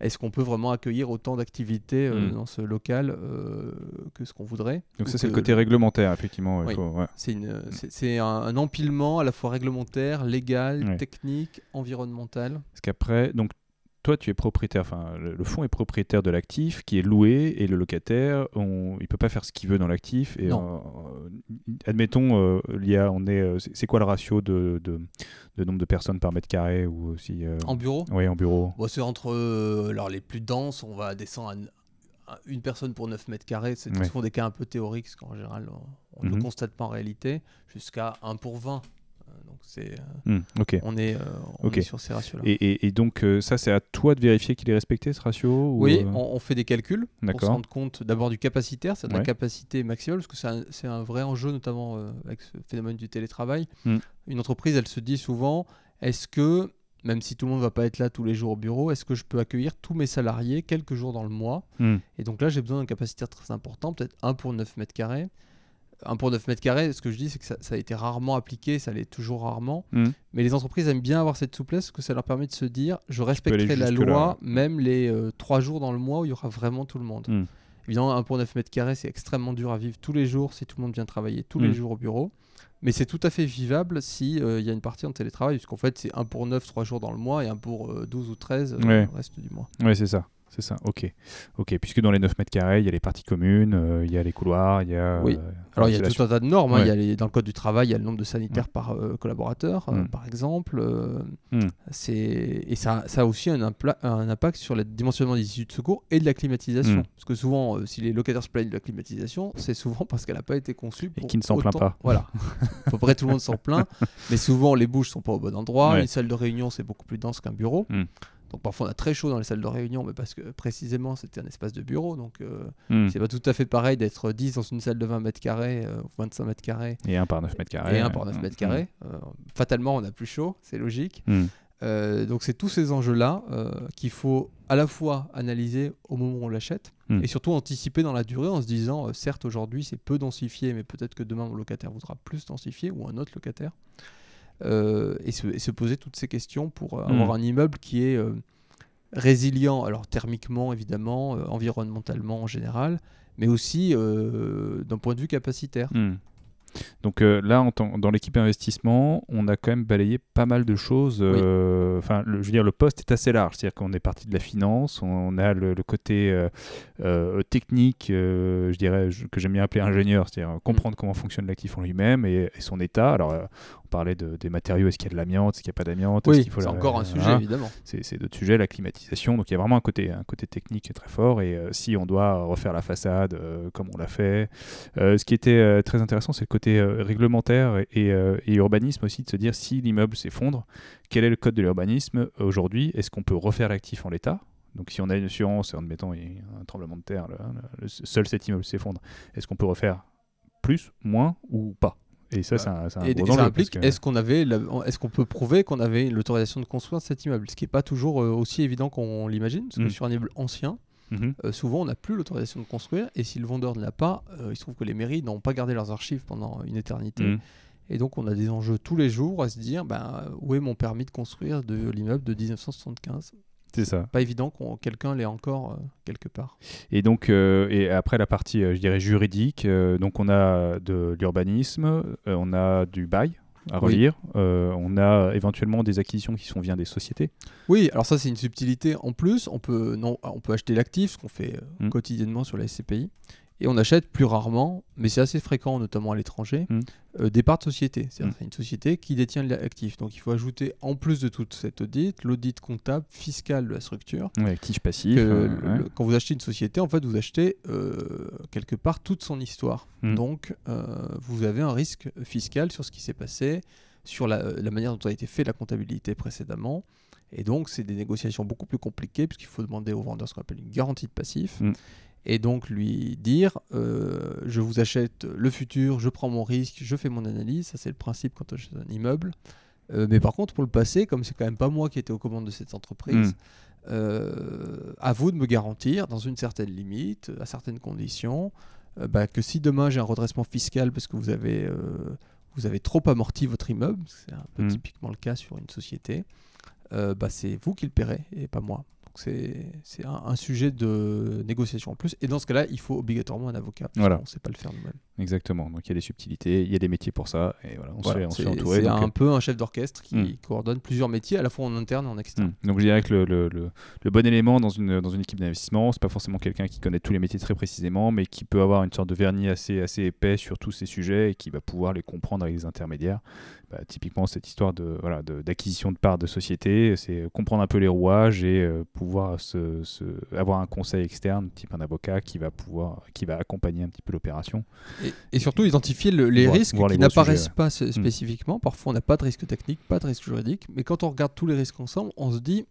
est-ce qu'on peut vraiment accueillir autant d'activités euh, hmm. dans ce local euh, que ce qu'on voudrait? Donc, ça, c'est le côté réglementaire, effectivement. C'est un, empilement à la fois réglementaire, légal, technique, environnemental. Parce qu'après, donc toi, tu es propriétaire, enfin, le, fonds est propriétaire de l'actif qui est loué et le locataire, on, il peut pas faire ce qu'il veut dans l'actif. Et euh, admettons, il y a, on est, c'est quoi le ratio de, de, nombre de personnes par mètre carré ou aussi En bureau? Oui, en bureau. c'est entre, alors les plus denses, on va descendre à une personne pour 9 mètres carrés, c'est souvent des cas un peu théoriques, parce qu'en général, on ne le mhm. constate pas en réalité, jusqu'à 1 pour 20 c'est, euh, hmm, on, est, euh, sur ces ratios-là. Et, donc, euh, ça, c'est à toi de vérifier qu'il est respecté, ce ratio Oui, on, fait des calculs pour se rendre compte d'abord du capacitaire, c'est de la capacité maximale, parce que c'est un, vrai enjeu, notamment avec ce phénomène du télétravail. Hmm. Une entreprise, elle se dit souvent, est-ce que, même si tout le monde ne va pas être là tous les jours au bureau, est-ce que je peux accueillir tous mes salariés quelques jours dans le mois? Hmm. Et donc là, j'ai besoin d'un capacitaire très important, peut-être 1 pour 9 mètres carrés. 1 pour 9 mètres carrés, ce que je dis, c'est que ça, a été rarement appliqué, ça l'est toujours rarement. Hmm. Mais les entreprises aiment bien avoir cette souplesse, parce que ça leur permet de se dire je respecterai la loi, même les euh, trois 3 jours dans le mois où il y aura vraiment tout le monde. Hmm. Évidemment, 1 pour 9 mètres carrés, c'est extrêmement dur à vivre tous les jours si tout le monde vient travailler tous les jours au bureau. Mais c'est tout à fait vivable s'il euh, il y a une partie en télétravail, puisqu'en fait, c'est 1 pour 9, 3 jours dans le mois, et 1 pour 12 euh, ou 13 le reste du mois. Oui, c'est ça. C'est ça, ok. Ok, puisque dans les 9 mètres carrés, il y a les parties communes, euh, il y a les couloirs, il y a. Oui. Euh, Alors il y a tout un tas de normes. Hein. Il y a dans le code du travail, il y a le nombre de sanitaires par euh, collaborateur, mm. par exemple. Mm. C'est et ça, ça a aussi un, un, impact sur le dimensionnement des issues de secours et de la climatisation. Mm. Parce que souvent, si les locataires se plaignent de la climatisation, c'est souvent parce qu'elle n'a pas été conçue pour. Et qui ne s'en plaint pas. Voilà. *laughs* à peu près tout le monde s'en plaint, mais souvent les bouches sont pas au bon endroit. Une salle de réunion, c'est beaucoup plus dense qu'un bureau. Donc parfois on a très chaud dans les salles de réunion, mais parce que précisément c'était un espace de bureau, donc euh, hmm. c'est pas tout à fait pareil d'être 10 dans une salle de 20 mètres carrés euh, ou 25 mètres carrés. Et un par 9 mètres carrés. Et un par 9 mètres carrés. Hmm. Euh, fatalement on a plus chaud, c'est logique. Hmm. donc c'est tous ces enjeux-là qu'il faut à la fois analyser au moment où on l'achète et surtout anticiper dans la durée en se disant certes aujourd'hui c'est peu densifié, mais peut-être que demain mon locataire voudra plus densifié ou un autre locataire. Euh, et, se, poser toutes ces questions pour euh, avoir hmm. un immeuble qui est euh, résilient, alors thermiquement évidemment, environnementalement en général, mais aussi d'un point de vue capacitaire. Hmm. Donc là, dans l'équipe investissement, on a quand même balayé pas mal de choses. Enfin, je veux dire, le poste est assez large. C'est-à-dire qu'on est parti de la finance, on, a le, côté technique, je dirais, que j'aime bien appeler ingénieur, c'est-à-dire comprendre hmm. comment fonctionne l'actif en lui-même et, et, son état. Alors, parlait de, des matériaux, est-ce qu'il y a de l'amiante, est-ce qu'il n'y a pas d'amiante? Oui, c'est encore un sujet, évidemment. C'est d'autres sujets, la climatisation. Donc il y a vraiment un côté, un côté technique très fort. Et euh, si on doit refaire la façade euh, comme on l'a fait, euh, ce qui était très intéressant, c'est le côté réglementaire et, urbanisme aussi, de se dire si l'immeuble s'effondre, quel est le code de l'urbanisme aujourd'hui? Est-ce qu'on peut refaire l'actif en l'état? Donc si on a une assurance, admettons il y a un tremblement de terre, le, seul cet immeuble s'effondre, est-ce qu'on peut refaire plus, moins ou pas? Et ça, c'est un, et, ça implique, est-ce qu'on avait, est-ce qu'on peut prouver qu'on avait l'autorisation de construire cet immeuble Ce qui n'est pas toujours euh, aussi évident qu'on l'imagine, parce que mm. sur un immeuble ancien, mm-hmm. euh, souvent on n'a plus l'autorisation de construire, et si le vendeur ne l'a pas, euh, il se trouve que les mairies n'ont pas gardé leurs archives pendant une éternité. Mm. Et donc on a des enjeux tous les jours à se dire, ben, où est mon permis de construire de l'immeuble de 1975 C'est ça. Pas évident que quelqu'un l'ait encore quelque part. Et donc, et après la partie, je dirais, juridique, donc on a de l'urbanisme, on a du bail, à relire. Euh, on a éventuellement des acquisitions qui sont via des sociétés. Oui, alors ça c'est une subtilité en plus. On peut, non, on peut acheter l'actif, ce qu'on fait euh, mm. quotidiennement sur la SCPI. Et on achète plus rarement, mais c'est assez fréquent, notamment à l'étranger, mm. euh, des parts de société. C'est-à-dire mm. une société qui détient l'actif. Donc il faut ajouter, en plus de toute cette audit, l'audit comptable, fiscal de la structure. Oui, actif passif. quand vous achetez une société, en fait, vous achetez quelque part toute son histoire. Donc vous avez un risque fiscal sur ce qui s'est passé, sur la, manière dont a été fait la comptabilité précédemment. Et donc, c'est des négociations beaucoup plus compliquées, puisqu'il faut demander au vendeur ce qu'on appelle une garantie de passif et donc lui dire euh, je vous achète le futur, je prends mon risque, je fais mon analyse, ça c'est le principe quand j'achète un immeuble. Euh, mais par contre pour le passé, comme c'est quand même pas moi qui étais aux commandes de cette entreprise, hmm. euh, à vous de me garantir dans une certaine limite, à certaines conditions, bah, que si demain j'ai un redressement fiscal parce que vous avez, vous avez trop amorti votre immeuble, c'est un peu hmm. typiquement le cas sur une société, bah, c'est vous qui le paierez et pas moi c'est un, un, sujet de négociation en plus. Et dans ce cas-là, il faut obligatoirement un avocat. Voilà. On ne sait pas le faire nous-mêmes. Exactement. Donc il y a des subtilités, il y a des métiers pour ça. Et voilà, on, se, fait, entourer. C'est un euh, peu un chef d'orchestre qui hmm. coordonne plusieurs métiers, à la fois en interne et en externe. Hmm. Donc je dirais que le, le, le, bon élément dans une, dans une équipe d'investissement, c'est pas forcément quelqu'un qui connaît tous les métiers très précisément, mais qui peut avoir une sorte de vernis assez, assez épais sur tous ces sujets et qui va pouvoir les comprendre avec les intermédiaires. Bah, typiquement, cette histoire de, voilà, d'acquisition de, de parts de société, c'est comprendre un peu les rouages et euh, pouvoir se, se, avoir un conseil externe, type un avocat, qui va pouvoir, qui va accompagner un petit peu l'opération. Et, et, surtout identifier les risques qui n'apparaissent pas hmm. spécifiquement. Parfois, on n'a pas de risque technique, pas de risque juridique, mais quand on regarde tous les risques ensemble, on se dit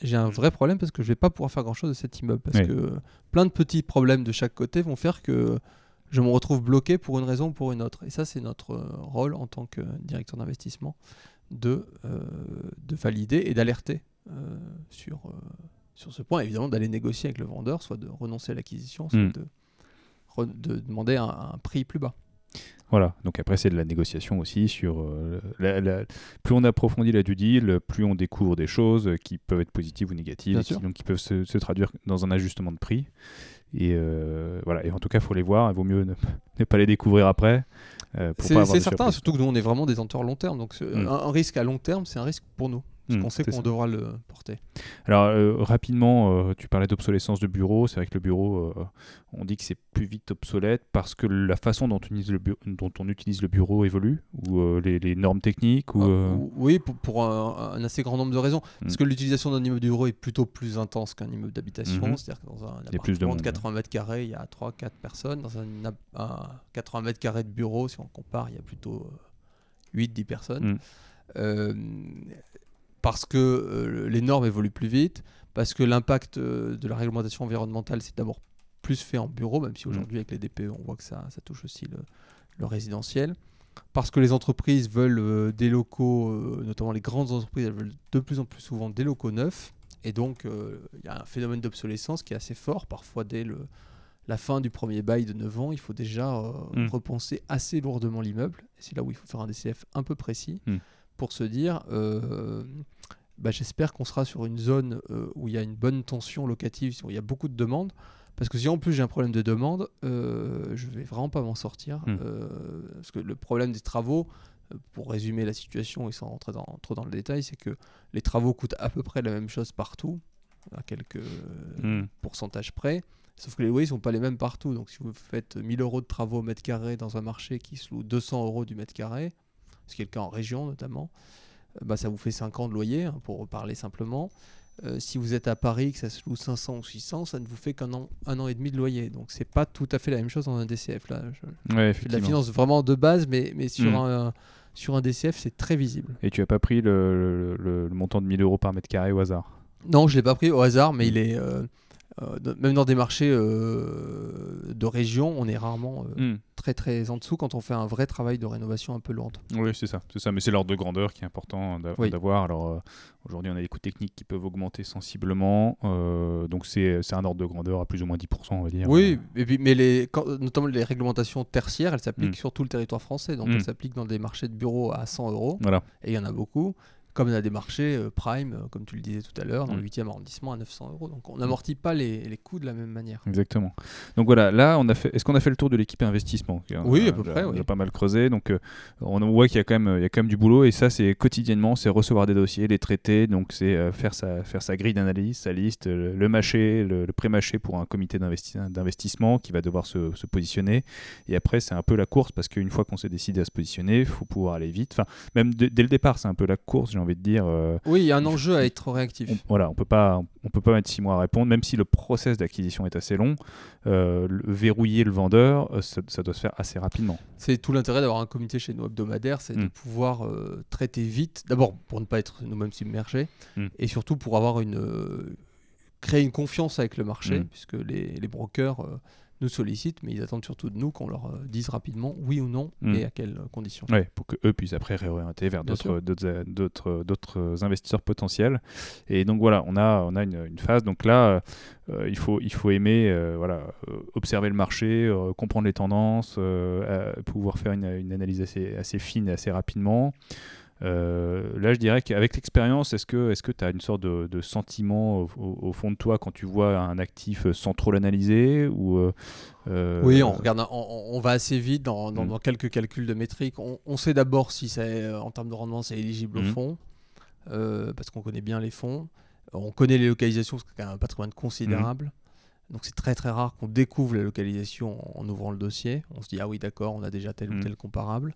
j'ai un vrai problème parce que je vais pas pouvoir faire grand chose de cet immeuble parce que plein de petits problèmes de chaque côté vont faire que je me retrouve bloqué pour une raison ou pour une autre. Et ça, c'est notre euh, rôle en tant que directeur d'investissement de, euh, de valider et d'alerter euh, sur, sur ce point. Évidemment, d'aller négocier avec le vendeur, soit de renoncer à l'acquisition, soit hmm. de, de, demander un, prix plus bas. Voilà, donc après c'est de la négociation aussi sur... plus on approfondit la due deal, plus on découvre des choses qui peuvent être positives ou négatives, et qui, donc qui peuvent se, se, traduire dans un ajustement de prix. Et euh, voilà. Et en tout cas, il faut les voir. Il vaut mieux ne, *laughs* pas les découvrir après. Euh, c'est certain, surtout que nous, on est vraiment des acteurs long terme. Donc, mm. un, risque à long terme, c'est un risque pour nous. Parce mm, qu'on sait qu'on devra le porter. Alors, euh, rapidement, euh, tu parlais d'obsolescence de bureau. C'est vrai que le bureau, euh, on dit que c'est plus vite obsolète parce que la façon dont on utilise le, dont on utilise le bureau évolue ou les, normes techniques ou, ah, Oui, pour, un, assez grand nombre de raisons. Mm. Parce que l'utilisation d'un immeuble de bureau est plutôt plus intense qu'un immeuble d'habitation. Mm-hmm. C'est-à-dire que dans un appartement de, 80 mètres carrés, il y a 3-4 personnes. Dans un, un, 80 mètres carrés de bureau, si on compare, il y a plutôt 8-10 personnes. Euh, parce que euh, les normes évoluent plus vite, parce que l'impact euh, de la réglementation environnementale, c'est d'abord plus fait en bureau, même si mm. aujourd'hui avec les DPE, on voit que ça, ça touche aussi le, résidentiel. Parce que les entreprises veulent euh, des locaux, notamment les grandes entreprises, elles veulent de plus en plus souvent des locaux neufs. Et donc, il y a un phénomène d'obsolescence qui est assez fort. Parfois, dès le, la fin du premier bail de 9 ans, il faut déjà mm. repenser assez lourdement l'immeuble. C'est là où il faut faire un DCF un peu précis. Mm pour se dire euh, bah, j'espère qu'on sera sur une zone euh, où il y a une bonne tension locative, où il y a beaucoup de demandes. Parce que si en plus j'ai un problème de demande, euh, je vais vraiment pas m'en sortir. Hmm. Euh, parce que le problème des travaux, pour résumer la situation et sans rentrer dans, trop dans le détail, c'est que les travaux coûtent à peu près la même chose partout, à quelques hmm. pourcentages près. Sauf que les loyers ne sont pas les mêmes partout. Donc si vous faites 1000 euros de travaux au mètre carré dans un marché qui se loue 200 euros du mètre carré, ce qui est le cas en région notamment, euh, bah, ça vous fait 5 ans de loyer, hein, pour parler simplement. Euh, si vous êtes à Paris, que ça se loue 500 ou 600, ça ne vous fait qu'un an, un an et demi de loyer. Donc c'est pas tout à fait la même chose dans un DCF. Là. Je, fais de la finance vraiment de base, mais, mais sur, hmm. un, sur un DCF, c'est très visible. Et tu n'as pas pris le, le, montant de 1000 euros par mètre carré au hasard? Non, je ne l'ai pas pris au hasard, mais il est... Euh, même dans des marchés euh, de région, on est rarement euh, hmm. très très en dessous quand on fait un vrai travail de rénovation un peu lourde. Oui, c'est ça, c'est ça. Mais c'est l'ordre de grandeur qui est important d'avoir. Alors aujourd'hui, on a des coûts techniques qui peuvent augmenter sensiblement, donc c'est un ordre de grandeur à plus ou moins 10%, on va dire. Oui, et puis, mais les, notamment les réglementations tertiaires, elles s'appliquent hmm. sur tout le territoire français. Donc elles hmm. s'appliquent dans des marchés de bureaux à 100 euros. Voilà. Et il y en a beaucoup comme on a des marchés euh, prime, euh, comme tu le disais tout à l'heure, dans le 8e mm. arrondissement à 900 euros. Donc on n'amortit pas les, les, coûts de la même manière. Exactement. Donc voilà, là, on a fait. Est-ce qu'on a fait le tour de l'équipe investissement? Oui, à peu près. On a pas mal creusé, donc euh, on voit qu'il y a quand même, il y a quand même du boulot. Et ça, c'est quotidiennement, c'est recevoir des dossiers, les traiter, donc c'est faire sa faire sa grille d'analyse, sa liste, le, mâcher, le, pré-mâcher pour un comité d'investissement qui va devoir se, se, positionner. Et après, c'est un peu la course parce qu'une fois qu'on s'est décidé à se positionner, il faut pouvoir aller vite. Enfin, même dès le départ, c'est un peu la course envie de dire. Euh, oui, il y a un enjeu à être réactif. On, voilà, on peut pas, on peut pas mettre six mois à répondre, même si le process d'acquisition est assez long. Euh, verrouiller le vendeur, euh, ça, doit se faire assez rapidement. C'est tout l'intérêt d'avoir un comité chez nous hebdomadaire, c'est de hmm. pouvoir traiter vite. D'abord pour ne pas être nous-mêmes submergés, hmm. et surtout pour avoir une créer une confiance avec le marché, hmm. puisque les, les brokers nous sollicitent, mais ils attendent surtout de nous qu'on leur euh, dise rapidement oui ou non hmm. et à quelles euh, conditions. Oui, pour qu'eux puissent après réorienter vers d'autres, d'autres, d'autres, investisseurs potentiels. Et donc voilà, on a, on a une, phase. Donc là, euh, il, faut, il faut aimer voilà, observer le marché, comprendre les tendances, pouvoir faire une, une, analyse assez, assez fine et assez rapidement. Euh, là, je dirais qu'avec l'expérience, est-ce que tu est as une sorte de, sentiment au, fond de toi quand tu vois un actif sans trop l'analyser ou euh, euh, Oui, on, regarde, on, va assez vite dans, dans, hmm. quelques calculs de métriques. On, sait d'abord si en termes de rendement c'est éligible au hmm. fonds, parce qu'on connaît bien les fonds. On connaît les localisations, parce qu'il y a un patrimoine considérable. Hmm. Donc c'est très très rare qu'on découvre la localisation en, ouvrant le dossier. On se dit ah oui d'accord, on a déjà tel ou tel comparable.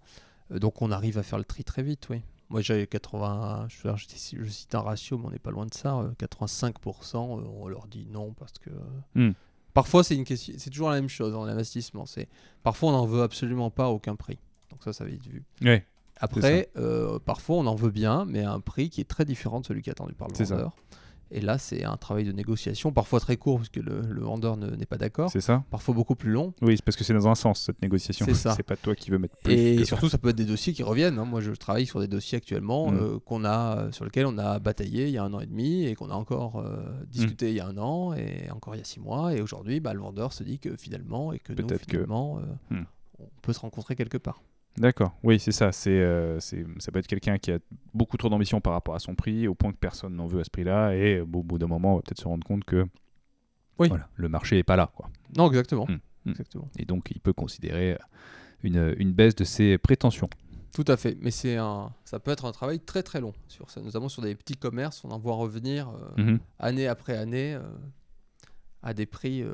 donc on arrive à faire le tri très vite, oui. Moi, j'avais 80, je, je, cite un ratio, mais on n'est pas loin de ça. 85%, euh, euh, on leur dit non parce que. Hmm. Parfois, c'est une question, c'est toujours la même chose en investissement. C'est parfois on n'en veut absolument pas à aucun prix. Donc ça, ça va vite vu. Après, euh, parfois on en veut bien, mais à un prix qui est très différent de celui qui est attendu par le vendeur. Et là, c'est un travail de négociation, parfois très court, parce que le, vendeur n'est pas d'accord. C'est ça. Parfois beaucoup plus long. Oui, c'est parce que c'est dans un sens, cette négociation. C'est ça. *laughs* C'est pas toi qui veux mettre plus. Et surtout, ça. peut être des dossiers qui reviennent. Hein. Moi, je travaille sur des dossiers actuellement mm. euh, qu'on a, sur lesquels on a bataillé il y a un an et demi et qu'on a encore euh, discuté mm. il y a un an et encore il y a six mois. Et aujourd'hui, bah, le vendeur se dit que finalement, et que nous, finalement, que... Euh, mm. on peut se rencontrer quelque part. D'accord, oui, c'est ça. Euh, c'est, ça peut être quelqu'un qui a beaucoup trop d'ambition par rapport à son prix, au point que personne n'en veut à ce prix-là, et au bout d'un moment, on va peut-être se rendre compte que oui. le marché n'est pas là. Quoi. Non, exactement. Hum, hum. exactement. Et donc, il peut considérer une, une, baisse de ses prétentions. Tout à fait, mais c'est un, ça peut être un travail très très long, sur ça, notamment sur des petits commerces, on en voit revenir euh, mhm. année après année euh, à des prix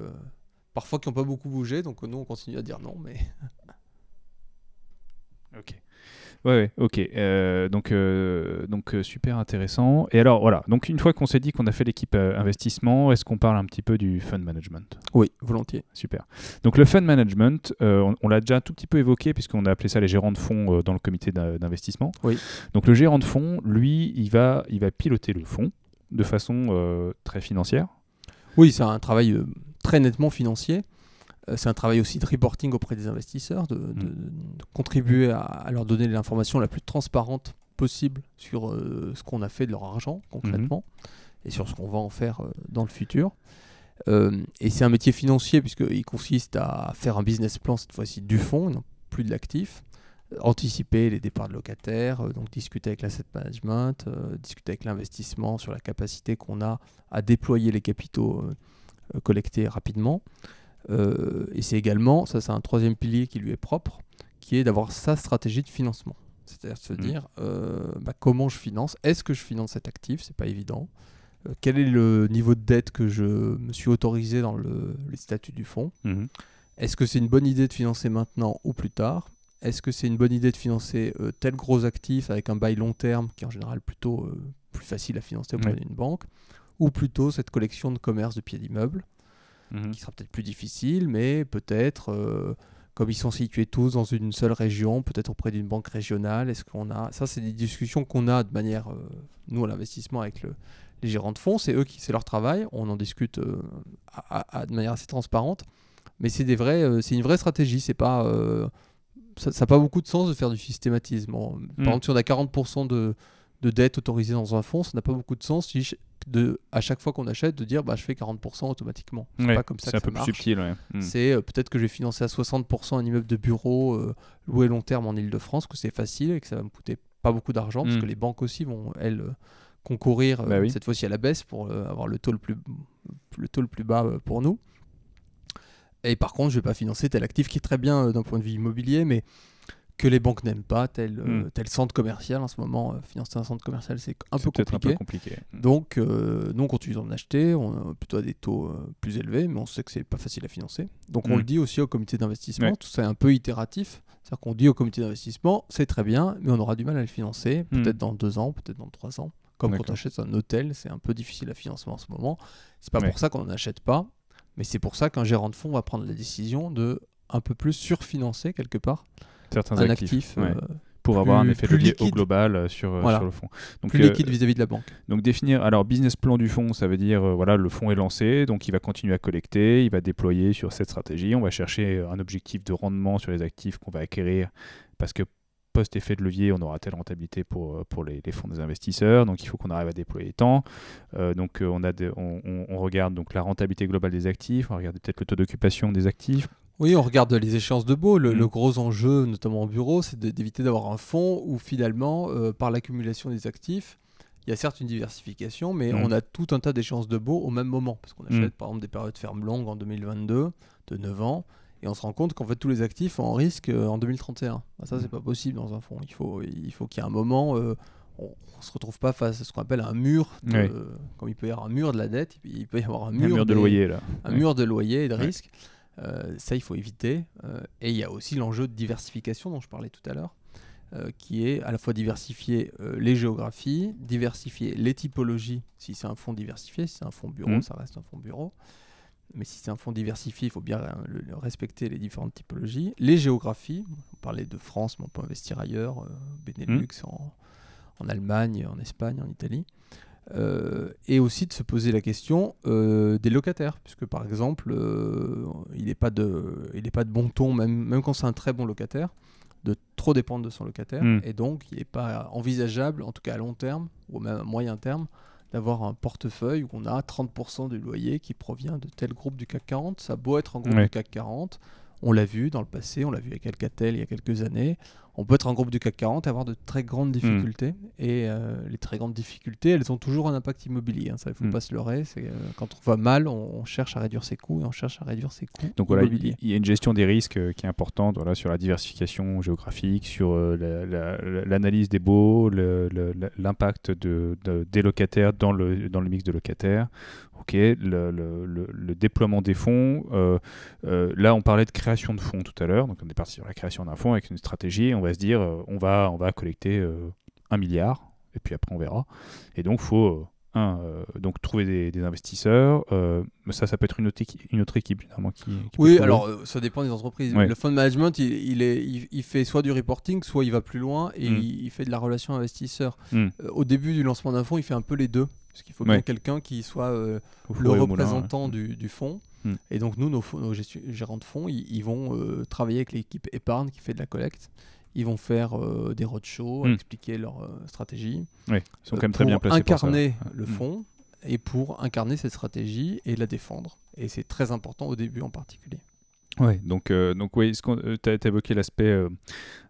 parfois qui n'ont pas beaucoup bougé, donc nous on continue à dire non, mais *laughs* Ok. Ouais, ouais, ok. Euh, donc, euh, donc euh, super intéressant. Et alors, voilà. Donc, une fois qu'on s'est dit qu'on a fait l'équipe investissement, est-ce qu'on parle un petit peu du fund management? Oui, volontiers. Super. Donc, le fund management, on, l'a déjà un tout petit peu évoqué puisqu'on a appelé ça les gérants de fonds dans le comité d'investissement. Oui. Donc, le gérant de fonds, lui, il va, il va piloter le fonds de façon très financière. Oui, c'est un travail très nettement financier. Euh, c'est un travail aussi de reporting auprès des investisseurs, de, mm. contribuer à, leur donner l'information la plus transparente possible sur euh, ce qu'on a fait de leur argent concrètement mm-hmm. et sur ce qu'on va en faire euh, dans le futur. et c'est un métier financier puisqu'il consiste à faire un business plan cette fois-ci du fonds, non plus de l'actif, anticiper les départs de locataires, donc discuter avec l'asset management, discuter avec l'investissement sur la capacité qu'on a à déployer les capitaux collectés rapidement. Euh, et c'est également, ça c'est un troisième pilier qui lui est propre, qui est d'avoir sa stratégie de financement. C'est-à-dire se mmh. dire euh, bah, comment je finance, est-ce que je finance cet actif, c'est pas évident. Euh, quel est le niveau de dette que je me suis autorisé dans le, les statuts du fonds? Mmh. Est-ce que c'est une bonne idée de financer maintenant ou plus tard? Est-ce que c'est une bonne idée de financer tel gros actif avec un bail long terme qui est en général plutôt plus facile à financer auprès d'une banque? Ou plutôt cette collection de commerce de pieds d'immeubles? Mhm. qui sera peut-être plus difficile, mais peut-être, euh, comme ils sont situés tous dans une seule région, peut-être auprès d'une banque régionale, est-ce qu'on a... Ça, c'est des discussions qu'on a de manière, euh, nous, à l'investissement avec le, les gérants de fonds, c'est eux qui, c'est leur travail, on en discute euh, de manière assez transparente, mais c'est des vrais, c'est une vraie stratégie, c'est pas... ça n'a pas beaucoup de sens de faire du systématisme. Par mhm. exemple, si on a 40% de, de dette autorisée dans un fonds, ça n'a pas beaucoup de sens si de, à chaque fois qu'on achète, de dire bah, je fais 40% automatiquement. C'est pas comme ça. C'est un peu plus subtil. Hmm. C'est euh, peut-être que je vais financer à 60% un immeuble de bureau euh, loué long terme en Ile-de-France, que c'est facile et que ça va me coûter pas beaucoup d'argent, parce Mm. que les banques aussi vont, elles, euh, concourir euh, Bah oui. cette fois-ci à la baisse pour avoir le taux le plus, le taux le plus bas pour nous. Et par contre, je vais pas financer tel actif qui est très bien d'un point de vue immobilier, mais que les banques n'aiment pas, tel, euh, Mm. tel centre commercial. En ce moment, euh, financer un centre commercial, c'est un peu compliqué. un peu compliqué. Donc, euh, nous, on continue d'en acheter, on a plutôt à des taux euh, plus élevés, mais on sait que c'est pas facile à financer. Donc, on Mm. le dit aussi au comité d'investissement, Ouais. tout ça est un peu itératif. C'est-à-dire qu'on dit au comité d'investissement, c'est très bien, mais on aura du mal à le financer, Mm. peut-être dans deux ans, peut-être dans trois ans. Comme quand on achète un hôtel, c'est un peu difficile à financer en ce moment. C'est pas Ouais. pour ça qu'on n'en achète pas, mais c'est pour ça qu'un gérant de fonds va prendre la décision de un peu plus surfinancer quelque part Certains un actifs. actif ouais. euh, pour avoir un effet plus levier au global euh, sur, euh, Voilà. sur le fonds. Donc, plus liquide vis-à-vis de la banque. Donc définir, alors business plan du fonds, ça veut dire, voilà, le fonds est lancé, donc il va continuer à collecter, il va déployer sur cette stratégie, on va chercher un objectif de rendement sur les actifs qu'on va acquérir, parce que post-effet de levier, on aura telle rentabilité pour, pour les, les fonds des investisseurs, donc il faut qu'on arrive à déployer tant. Euh, donc on, a on- on regarde donc la rentabilité globale des actifs, on regarde peut-être le taux d'occupation des actifs. Oui, on regarde les échéances de beau. Le, Mm. le gros enjeu, notamment en bureau, c'est de- d'éviter d'avoir un fonds où finalement, euh, par l'accumulation des actifs, il y a certes une diversification, mais Mm. on a tout un tas d'échéances de beau au même moment. Parce qu'on achète Mm. par exemple des périodes fermes longues en 2022, de 9 ans, et on se rend compte qu'en fait tous les actifs sont en risque euh, en 2031. Bah, ça, c'est pas possible dans un fonds. Il faut, il faut qu'il y ait un moment, euh, on, ne se retrouve pas face à ce qu'on appelle un mur, de- Oui. comme il peut y avoir un mur de la dette, il peut y avoir un Un mur, de des- loyer là. un mur de loyer et de risque. Euh, ça, il faut éviter. Euh, et il y a aussi l'enjeu de diversification dont je parlais tout à l'heure, euh, qui est à la fois diversifier les géographies, diversifier les typologies, si c'est un fonds diversifié, si c'est un fonds bureau, Mhm. ça reste un fonds bureau. Mais si c'est un fonds diversifié, il faut bien le- le respecter les différentes typologies. Les géographies, on parlait de France, mais on peut investir ailleurs, euh, Benelux, en, en Allemagne, en Espagne, en Italie. Euh, et aussi de se poser la question euh, des locataires, puisque par exemple, euh, il n'est pas, de- il est pas de bon ton, même, même quand c'est un très bon locataire, de trop dépendre de son locataire. Mm. Et donc, il n'est pas envisageable, en tout cas à long terme, ou même à moyen terme, d'avoir un portefeuille où on a 30% du loyer qui provient de tel groupe du CAC 40. Ça a beau être un groupe Ouais. du CAC 40, on l'a vu dans le passé, on l'a vu avec Alcatel il y a quelques années. On peut être un groupe du CAC 40 et avoir de très grandes difficultés. Et euh, les très grandes difficultés, elles ont toujours un impact immobilier. hein. Ça, il ne faut Mm. pas se leurrer. Euh, quand on va mal, on, on cherche à réduire ses coûts et on cherche à réduire ses coûts Donc voilà, il immobiliers. il y a une gestion des risques euh, qui est importante voilà, sur la diversification géographique, sur la- la- la- l'analyse des baux, l'impact de, de- des locataires dans le, dans le mix de locataires. Ok, le, le- le- le déploiement des fonds. là, on parlait de création de fonds tout à l'heure. Donc, on est parti sur la création d'un fonds avec une stratégie. On va se dire, euh, on va, on va collecter euh, un milliard, et puis après, on verra. Et donc, il faut euh, un, euh, donc trouver des, des investisseurs. euh, mais ça, ça peut être une autre, équi- une autre équipe généralement qui. Oui, alors euh, ça dépend des entreprises. Ouais. Le fund management, il, il est, il, il fait soit du reporting, soit il va plus loin et Mm. il, fait de la relation investisseur. Mm. Euh, au début du lancement d'un fonds, il fait un peu les deux. Parce qu'il faut bien quelqu'un qui soit le moulin, représentant ouais. du, du fonds. Mm. Et donc nous, nos, nos gérants de fonds, ils, ils vont travailler avec l'équipe épargne qui fait de la collecte. Ils vont faire euh, des roadshows, Mm. expliquer leur euh, stratégie. Ouais, ils sont euh, quand même très bien placés pour ça. incarner le fonds et pour incarner cette stratégie et la défendre. Et c'est très important au début en particulier. Ouais, donc, euh, donc oui, tu as, évoqué l'aspect euh,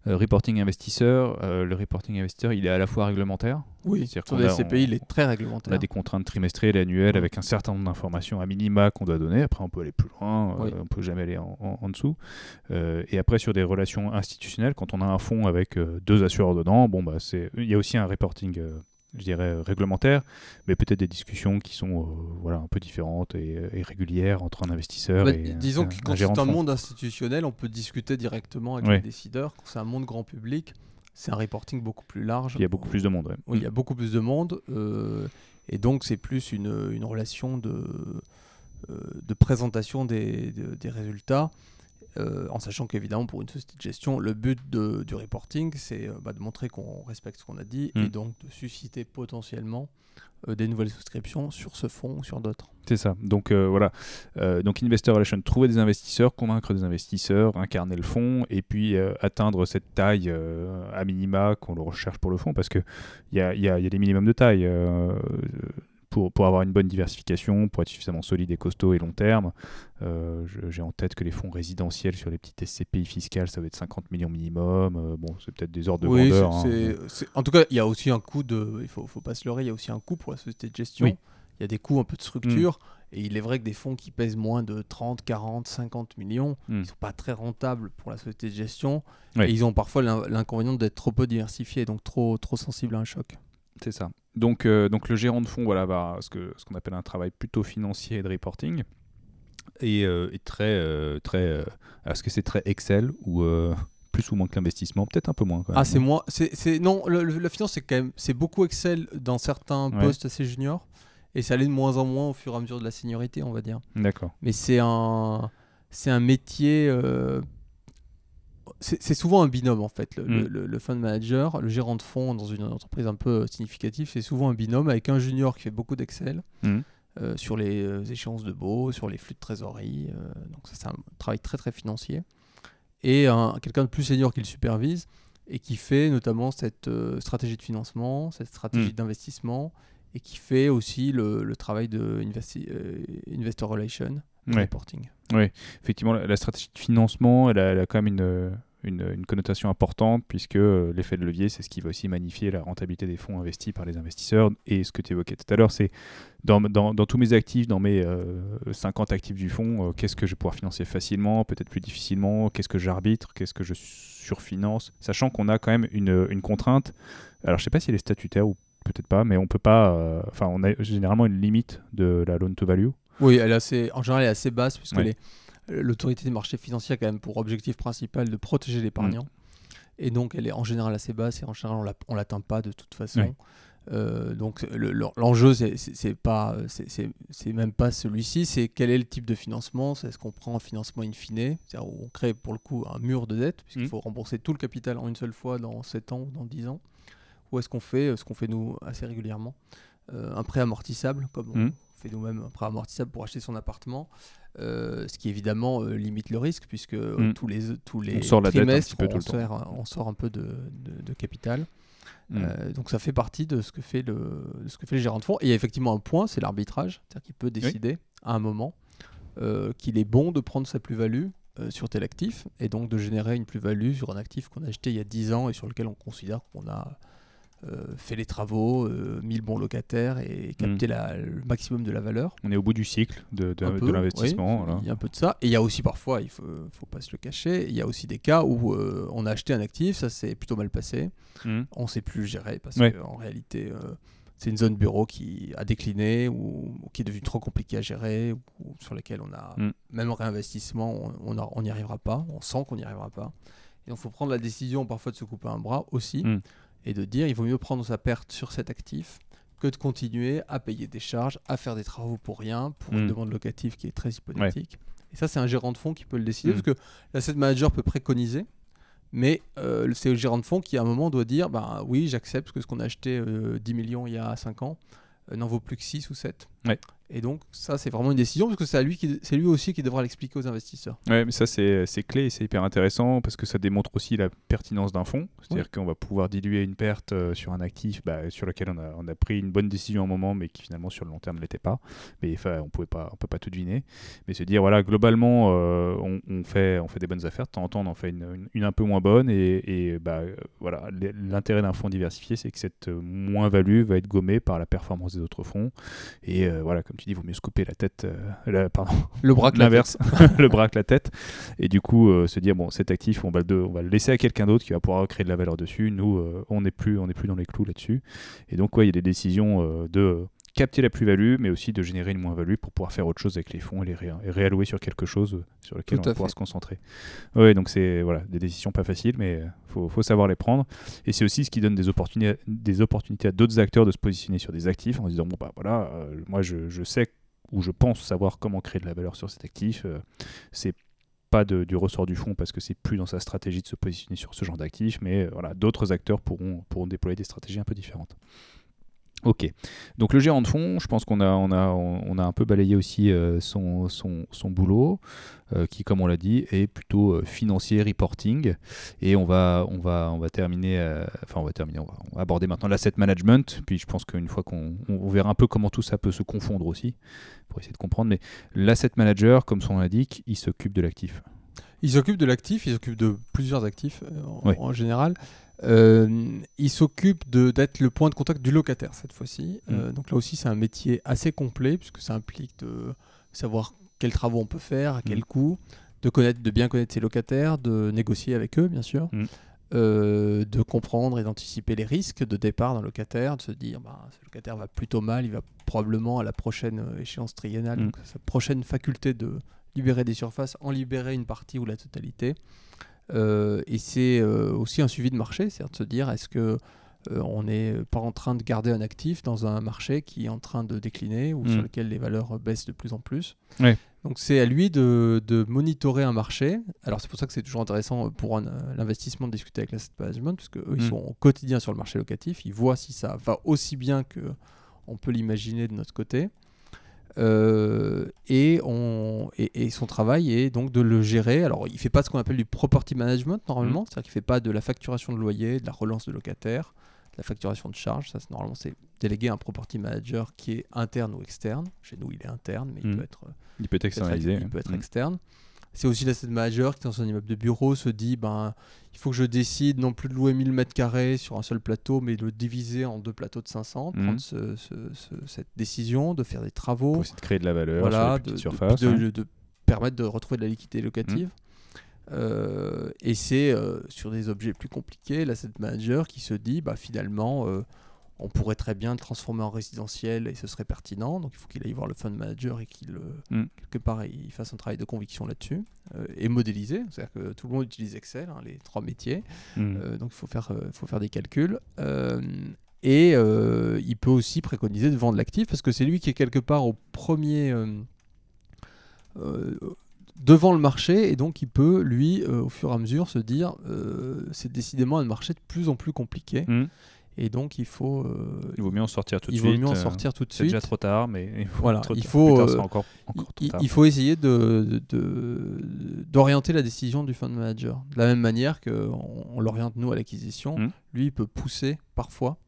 euh, reporting investisseur. Euh, le reporting investisseur, il est à la fois réglementaire. Oui, sur les a- CPI, il est très On réglementaire. a des contraintes trimestrielles et annuelles avec un certain nombre d'informations à minima qu'on doit donner. Après, on peut aller plus loin, euh, Oui. on peut jamais aller en, en- en dessous. Euh, et après, sur des relations institutionnelles, quand on a un fonds avec euh, deux assureurs dedans, bon, bah, il y a aussi un reporting, euh, je dirais, euh, réglementaire, mais peut-être des discussions qui sont euh, voilà, un peu différentes et, et régulières entre un investisseur Bah, et disons un, que quand c'est un monde institutionnel, on peut discuter directement avec les décideurs. Quand c'est un monde grand public, c'est un reporting beaucoup plus large. Il y a beaucoup plus de monde. ouais. Oui, il y a beaucoup plus de monde. euh, et donc, c'est plus une, une relation de, euh, de présentation des, de- des résultats. Euh, en sachant qu'évidemment, pour une société de gestion, le but de- du reporting, c'est euh, bah, de montrer qu'on respecte ce qu'on a dit Mm. et donc de susciter potentiellement euh, des nouvelles souscriptions sur ce fonds ou sur d'autres. C'est ça. Donc voilà. Donc Investor Relation, trouver des investisseurs, convaincre des investisseurs, incarner le fonds et puis atteindre cette taille à minima qu'on le recherche pour le fonds parce que il y a, il y a- il y a des minimums de taille. Euh, pour, pour avoir une bonne diversification, pour être suffisamment solide et costaud et long terme. J'ai en tête que les fonds résidentiels sur les petites SCPI fiscales, ça va être 50 millions minimum. bon, c'est peut-être des ordres de oui, grandeur. Hein. En tout cas, il y a aussi un coût de. Il faut, faut pas se leurrer, il y a aussi un coût pour la société de gestion. Il y a des coûts un peu de structure. Mm. Et il est vrai que des fonds qui pèsent moins de 30, 40, 50 millions, hmm. ils ne sont pas très rentables pour la société de gestion. Et ils ont parfois l'inconvénient d'être trop peu diversifiés, donc trop, trop sensibles à un choc. C'est ça. Donc, euh, donc le gérant de fonds voilà, va ce qu'on ce qu'on appelle un travail plutôt financier et de reporting. Et, euh, très. Euh, très Est-ce que c'est très Excel ou plus ou moins que l'investissement? Peut-être un peu moins. Quand même, ah, c'est moins. c'est non, la finance, c'est quand même. C'est beaucoup Excel dans certains postes assez juniors. Et ça allait de moins en moins au fur et à mesure de la seniorité, on va dire. D'accord. Mais c'est un, c'est un métier. Euh, c'est souvent un binôme en fait. Mm. Le, le, fund manager, le gérant de fonds dans une entreprise un peu significative, c'est souvent un binôme avec un junior qui fait beaucoup d'Excel. Mm. Euh, sur les euh, échéances de beau, sur les flux de trésorerie. donc ça, c'est un travail très très financier. Et quelqu'un de plus senior qui le supervise et qui fait notamment cette stratégie de financement, cette stratégie mm. d'investissement et qui fait aussi le, travail de euh, investor relation, reporting. Oui, effectivement, la, stratégie de financement, elle a, quand même une, une, connotation importante puisque euh, l'effet de levier, c'est ce qui va aussi magnifier la rentabilité des fonds investis par les investisseurs. Et ce que tu évoquais tout à l'heure, c'est dans, dans, dans, tous mes actifs, dans mes 50 euh, actifs du fonds, qu'est-ce que je vais pouvoir financer facilement, peut-être plus difficilement, qu'est-ce que j'arbitre, qu'est-ce que je surfinance, sachant qu'on a quand même une, une contrainte. Alors, je ne sais pas si elle est statutaire ou peut-être pas, mais on peut pas. Euh, enfin, on a généralement une limite de la loan to value. Oui, elle est assez, en général, elle est assez basse puisque l'autorité des marchés financiers a quand même pour objectif principal de protéger l'épargnant. Mm. Et donc, elle est en général assez basse et en général, on l'atteint pas de toute façon. Euh, donc l'enjeu, c'est pas, c'est même pas celui-ci, c'est quel est le type de financement. C'est ce qu'on prend un financement in fine, c'est-à-dire où on crée pour le coup un mur de dette, puisqu'il mm. faut rembourser tout le capital en une seule fois dans 7 ans ou dans 10 ans. Ou est-ce qu'on fait euh, ce qu'on fait nous assez régulièrement euh, Un prêt amortissable, comme on hmm. Fait nous-mêmes un prêt amortissable pour acheter son appartement. Euh, ce qui évidemment limite le risque puisque hmm. tous les, tous les on trimestres on, sort, on, sort, un peu de, de, capital. Hmm. donc ça fait partie de ce que fait le, ce que fait le gérant de fonds. Et il y a effectivement un point, c'est l'arbitrage, c'est-à-dire qu'il peut décider à un moment qu'il est bon de prendre sa plus-value sur tel actif et donc de générer une plus-value sur un actif qu'on a acheté il y a 10 ans et sur lequel on considère qu'on a euh, fait les travaux, euh, mis le bon locataire et capté mm. le maximum de la valeur. On est au bout du cycle de, l'investissement. Il y a un peu de ça. Et il y a aussi parfois, il ne faut, faut, pas se le cacher, il y a aussi des cas où euh, on a acheté un actif, ça s'est plutôt mal passé, mm. on ne sait plus gérer parce qu'en réalité, c'est une zone bureau qui a décliné ou, qui est devenue trop compliquée à gérer ou, sur laquelle on a, mm. même en réinvestissement, on n'y arrivera pas, on sent qu'on n'y arrivera pas. Et donc il faut prendre la décision parfois de se couper un bras aussi et de dire il vaut mieux prendre sa perte sur cet actif que de continuer à payer des charges, à faire des travaux pour rien, pour une hmm. demande locative qui est très hypothétique. Et ça, c'est un gérant de fonds qui peut le décider, hmm. parce que l'asset manager peut préconiser, mais euh, c'est le gérant de fonds qui, à un moment, doit dire bah, oui, j'accepte que ce qu'on a acheté 10 euh, millions il y a 5 ans euh, n'en vaut plus que 6 ou 7. Et donc, ça, c'est vraiment une décision parce que c'est lui, qui, lui aussi qui devra l'expliquer aux investisseurs. Oui, mais ça, c'est clé et c'est hyper intéressant parce que ça démontre aussi la pertinence d'un fonds. C'est-à-dire qu'on va pouvoir diluer une perte euh, sur un actif bah, sur lequel on a, on a, pris une bonne décision à un moment, mais qui finalement sur le long terme ne l'était pas. Mais enfin, on ne peut pas tout deviner. Mais se dire, voilà, globalement, euh, on, fait, on fait des bonnes affaires. De temps en temps, on en fait une, une, un peu moins bonne. Et, et bah, voilà, l'intérêt d'un fonds diversifié, c'est que cette moins-value va être gommée par la performance des autres fonds. Et voilà, comme tu dis, il vaut mieux se couper la tête, euh, pardon, *laughs* le bras l'inverse, *laughs* le bras la tête, et du coup euh, se dire bon, cet actif, on va le, on va le laisser à quelqu'un d'autre qui va pouvoir créer de la valeur dessus. Nous, euh, on n'est plus, on n'est plus dans les clous là-dessus. Et donc, ouais, il y a des décisions de capter la plus-value, mais aussi de générer une moins-value pour pouvoir faire autre chose avec les fonds et les réallouer sur quelque chose euh, sur lequel on va pouvoir se concentrer. Oui, donc c'est voilà, des décisions pas faciles, mais il euh, faut, savoir les prendre. Et c'est aussi ce qui donne des opportunités, des opportunités à d'autres acteurs de se positionner sur des actifs en se disant, bon, bah voilà, euh, moi je, je, sais ou je pense savoir comment créer de la valeur sur cet actif. c'est pas de, du ressort du fonds parce que c'est plus dans sa stratégie de se positionner sur ce genre d'actifs, mais voilà, d'autres acteurs pourront, pourront déployer des stratégies un peu différentes. Ok. Donc le gérant de fonds, je pense qu'on a, on a, on a un peu balayé aussi euh, son, son, son, boulot, euh, qui, comme on l'a dit, est plutôt euh, financier, reporting. Et on va, on va, on va terminer, enfin on va terminer, on va, aborder maintenant l'asset management. Puis je pense qu'une fois qu'on on verra un peu comment tout ça peut se confondre aussi, pour essayer de comprendre. Mais l'asset manager, comme son nom l'indique, il s'occupe de l'actif. Il s'occupe de l'actif, il s'occupe de plusieurs actifs en général. Euh, il s'occupe d'être le point de contact du locataire cette fois-ci. Mm. Euh, donc là aussi, c'est un métier assez complet puisque ça implique de savoir quels travaux on peut faire, à quel mm. coût, de, connaître, de bien connaître ses locataires, de négocier avec eux, bien sûr. Mm. Euh, de comprendre et d'anticiper les risques de départ d'un locataire, de se dire bah, ce locataire va plutôt mal, il va probablement à la prochaine échéance triennale, donc sa prochaine faculté de libérer des surfaces, en libérer une partie ou la totalité. Euh, et c'est euh, aussi un suivi de marché, c'est-à-dire de se dire est-ce que euh, on n'est pas en train de garder un actif dans un marché qui est en train de décliner ou sur mm. lequel les valeurs baissent de plus en plus? Donc c'est à lui de, de, monitorer un marché. Alors c'est pour ça que c'est toujours intéressant pour l'investissement de discuter avec l'asset management, parce qu'eux, ils mm. sont au quotidien sur le marché locatif, ils voient si ça va aussi bien que on peut l'imaginer de notre côté. Euh, et, on, et, son travail est donc de le gérer. Alors, il ne fait pas ce qu'on appelle du property management normalement, mmh. c'est-à-dire qu'il ne fait pas de la facturation de loyer, de la relance de locataires, de la facturation de charges. Ça, normalement, c'est délégué à un property manager qui est interne ou externe. Chez nous, il est interne, mais il, mmh. peut être, il peut être externalisé. Il peut être, mmh. C'est aussi l'asset manager qui, dans son immeuble de bureau, se dit ben, il faut que je décide non plus de louer 1000 m2 sur un seul plateau, mais de le diviser en deux plateaux de 500, mhm. prendre cette décision, de faire des travaux. Pour essayer de créer de la valeur voilà, sur de, surface. De, permettre de retrouver de la liquidité locative. Mhm. Euh, et c'est euh, sur des objets plus compliqués, l'asset manager qui se dit bah, finalement. Euh, on pourrait très bien le transformer en résidentiel et ce serait pertinent. Donc il faut qu'il aille voir le fund manager et qu'il, mm. quelque part, il fasse un travail de conviction là-dessus euh, et modéliser. C'est-à-dire que tout le monde utilise Excel, hein, les trois métiers. Mm. Euh, donc il faut faire, euh, faut faire des calculs. et il peut aussi préconiser de vendre l'actif parce que c'est lui qui est quelque part au premier. devant le marché et donc il peut lui au fur et à mesure se dire c'est décidément un marché de plus en plus compliqué mm. Et donc il faut. Euh, il vaut mieux en sortir tout de suite. Il vaut mieux en euh, sortir tout de suite. C'est déjà trop tard, mais il faut, voilà, il faut, euh, encore, encore il, il, faut essayer de, d'orienter la décision du fund manager. De la même manière qu'on on, l'oriente nous à l'acquisition, hmm. lui il peut pousser parfois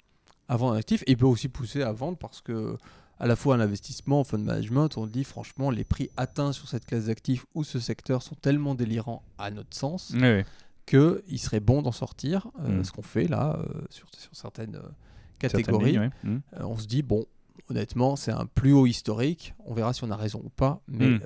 à vendre un actif et il peut aussi pousser à vendre parce que à la fois un investissement, en fund management, on dit franchement les prix atteints sur cette classe d'actifs ou ce secteur sont tellement délirants à notre sens oui, qu'il serait bon d'en sortir, euh, mm. ce qu'on fait là euh, sur, sur, certaines euh, catégories. Mm. on se dit, bon, honnêtement, c'est un plus haut historique, on verra si on a raison ou pas, mais mm.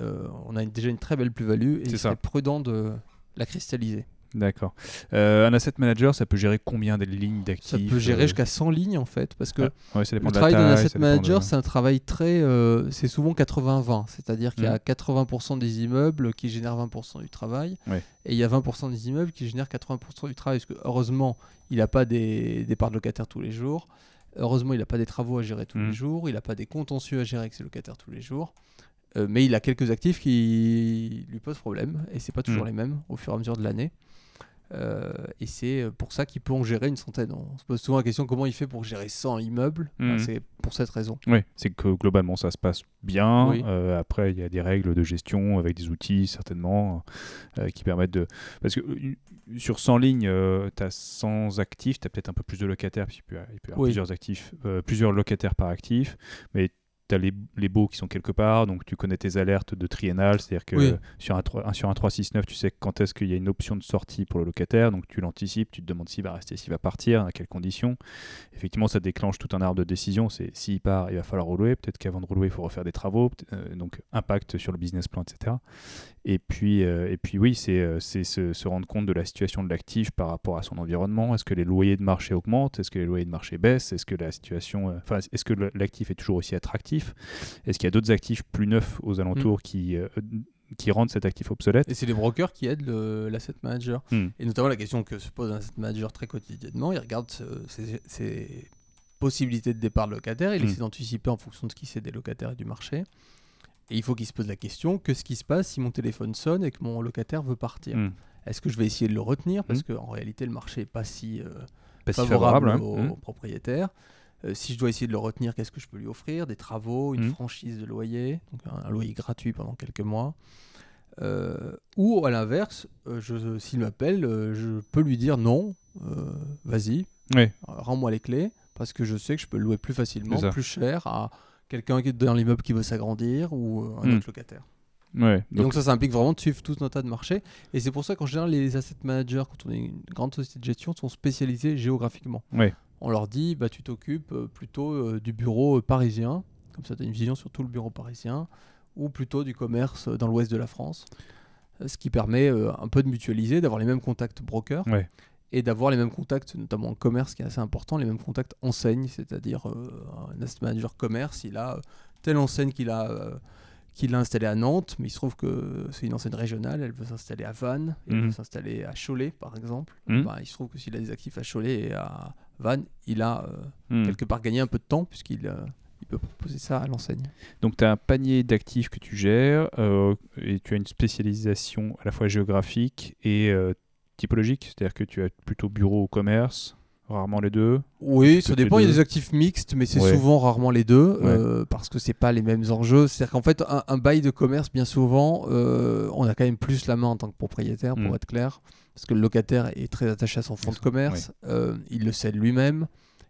on a déjà une très belle plus-value et il serait prudent de la cristalliser. D'accord. Euh, un asset manager, ça peut gérer combien de lignes d'actifs Ça peut gérer euh jusqu'à 100 lignes en fait, parce que ah, le travail d'un asset manager, c'est un travail très, euh, c'est souvent 80-20, c'est-à-dire qu'il y a 80% mmh. des immeubles qui génèrent 20% du travail, et il y a 20% des immeubles qui génèrent 80% du travail, parce que heureusement, il n'a pas des, des parts de locataires tous les jours, heureusement, il n'a pas des travaux à gérer tous les mmh. jours, il n'a pas des contentieux à gérer avec ses locataires tous les jours. mais il a quelques actifs qui lui posent problème et c'est pas toujours mmh. les mêmes au fur et à mesure de l'année. Euh, et c'est euh, pour ça qu'il peut en gérer une centaine. On se pose souvent la question comment il fait pour gérer 100 immeubles? Mhm. c'est pour cette raison. Oui, c'est que globalement ça se passe bien. Euh, après, il y a des règles de gestion avec des outils certainement qui permettent de. Parce que sur 100 lignes, tu as 100 actifs, tu as peut-être un peu plus de locataires, puis il peut y avoir plusieurs, actifs, plusieurs locataires par actif. Mais tu as les, les, baux qui sont quelque part, donc tu connais tes alertes de triennal, c'est-à-dire que sur, un, 3, sur un 369, tu sais quand est-ce qu'il y a une option de sortie pour le locataire, donc tu l'anticipes, tu te demandes s'il va rester, s'il va partir, à quelles conditions. Effectivement, ça déclenche tout un arbre de décision, c'est s'il part, il va falloir relouer, peut-être qu'avant de relouer, il faut refaire des travaux, euh, donc impact sur le business plan, etc. Et puis, euh, et puis oui, c'est euh, se, se, rendre compte de la situation de l'actif par rapport à son environnement. Est-ce que les loyers de marché augmentent? Est-ce que les loyers de marché baissent? Est-ce que la situation, enfin, est-ce que l'actif est toujours aussi attractif? Est-ce qu'il y a d'autres actifs plus neufs aux alentours mm. qui euh, qui rendent cet actif obsolète? Et c'est les brokers qui aident l'asset manager. Mm. Et notamment la question que se pose un asset manager très quotidiennement, il regarde ses, possibilités de départ de locataire, il mm. essaie d'anticiper en fonction de ce qui sait des locataires et du marché. Et il faut qu'il se pose la question qu'est-ce qui se passe si mon téléphone sonne et que mon locataire veut partir Est-ce que je vais essayer de le retenir Parce qu'en réalité, le marché n'est pas si, euh, favorable, aux, aux, propriétaires. si je dois essayer de le retenir, qu'est-ce que je peux lui offrir? Des travaux, une franchise de loyer, donc un, un loyer gratuit pendant quelques mois. Euh, ou à l'inverse, euh, s'il m'appelle, euh, je peux lui dire non, euh, vas-y, euh, rends-moi les clés, parce que je sais que je peux le louer plus facilement, plus cher à quelqu'un qui est dans l'immeuble qui veut s'agrandir ou euh, un Hmm. autre locataire. Ouais. Donc, donc ça, ça implique vraiment de suivre tout un tas de marchés. Et c'est pour ça qu'en général, les asset managers, quand on est une grande société de gestion, sont spécialisés géographiquement. Ouais. On leur dit, bah, tu t'occupes euh, plutôt euh, du bureau euh, parisien, comme ça tu as une vision sur tout le bureau parisien, ou plutôt du commerce euh, dans l'ouest de la France. Ce qui permet un peu de mutualiser, d'avoir les mêmes contacts brokers. Ouais. Et d'avoir les mêmes contacts, notamment en commerce, qui est assez important, les mêmes contacts enseigne, c'est-à-dire euh, un asset manager commerce, il a euh, telle enseigne qu'il a, euh, qu'il a installée à Nantes, mais il se trouve que c'est une enseigne régionale, elle veut s'installer à Vannes, elle Mhm. veut s'installer à Cholet, par exemple. Mhm. Bah, il se trouve que s'il a des actifs à Cholet et à Vannes, il a euh, hmm. quelque part gagné un peu de temps, puisqu'il euh, il peut proposer ça à l'enseigne. Donc, tu as un panier d'actifs que tu gères euh, et tu as une spécialisation à la fois géographique et typologique. C'est-à-dire que tu as plutôt bureau ou commerce, rarement les deux. Oui, ça dépend. Il y a des actifs mixtes, mais c'est Ouais. souvent rarement les deux Ouais. euh, parce que c'est pas les mêmes enjeux. C'est-à-dire qu'en fait, un, un bail de commerce, bien souvent, euh, on a quand même plus la main en tant que propriétaire, pour Mm. être clair, parce que le locataire est très attaché à son fonds de commerce. euh, il le cède lui-même.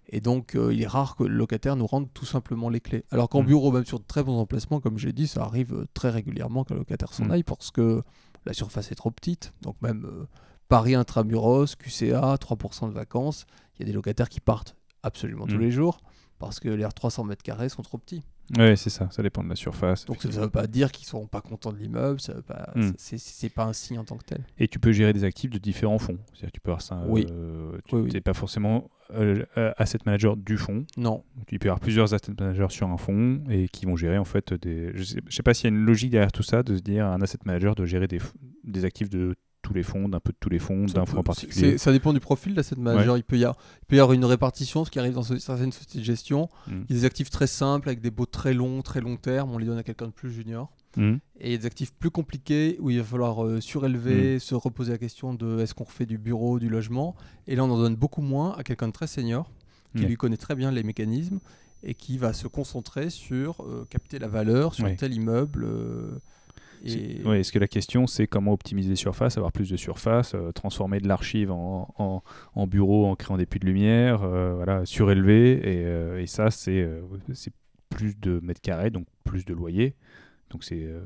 Et donc, euh, il est rare que le locataire nous rende tout simplement les clés. Alors qu'en Mm. bureau, même sur de très bons emplacements, comme j'ai dit, ça arrive très régulièrement le locataire s'en Mm. aille parce que la surface est trop petite. Donc, même euh, Paris intramuros, QCA, 3% de vacances, il y a des locataires qui partent absolument tous Mm. les jours parce que les 300 mètres carrés sont trop petits. Ouais, c'est ça. Ça dépend de la surface. Donc ça ne veut pas dire qu'ils ne seront pas contents de l'immeuble, ça pas, Mm. c'est- pas un signe en tant que tel. Et tu peux gérer des actifs de différents fonds. C'est-à-dire que tu peux avoir ça. Oui. euh, tu Oui, oui. n'es pas forcément euh, euh, asset manager du fonds. Non, Tu peux avoir plusieurs asset managers sur un fonds et qui vont gérer en fait des. Je sais, je sais pas s'il y a une logique derrière tout ça de se dire un asset manager de gérer des, des actifs de tous les fonds, d'un peu de tous les fonds, d'un fonds en particulier. Ça dépend du profil de l'asset manager. Il, peut y avoir, il peut y avoir une répartition, ce qui arrive dans certaines sociétés de gestion. Mm. Il y a des actifs très simples avec des baux très longs, très long terme, on les donne à quelqu'un de plus junior. Mhm. Et il y a des actifs plus compliqués où il va falloir euh, Mm. surélever, se reposer la question de est-ce qu'on refait du bureau, du logement? Et là, on en donne beaucoup moins à quelqu'un de très senior qui Ouais. lui connaît très bien les mécanismes et qui va se concentrer sur euh, capter la valeur sur Ouais. tel immeuble. euh, et... Est-ce que la question c'est comment optimiser les surfaces, avoir plus de surface, euh, transformer de l'archive en, en- bureau en créant des puits de lumière, euh, voilà, surélever et, euh, et ça c'est plus de mètres carrés donc plus de loyer. Donc c'est euh,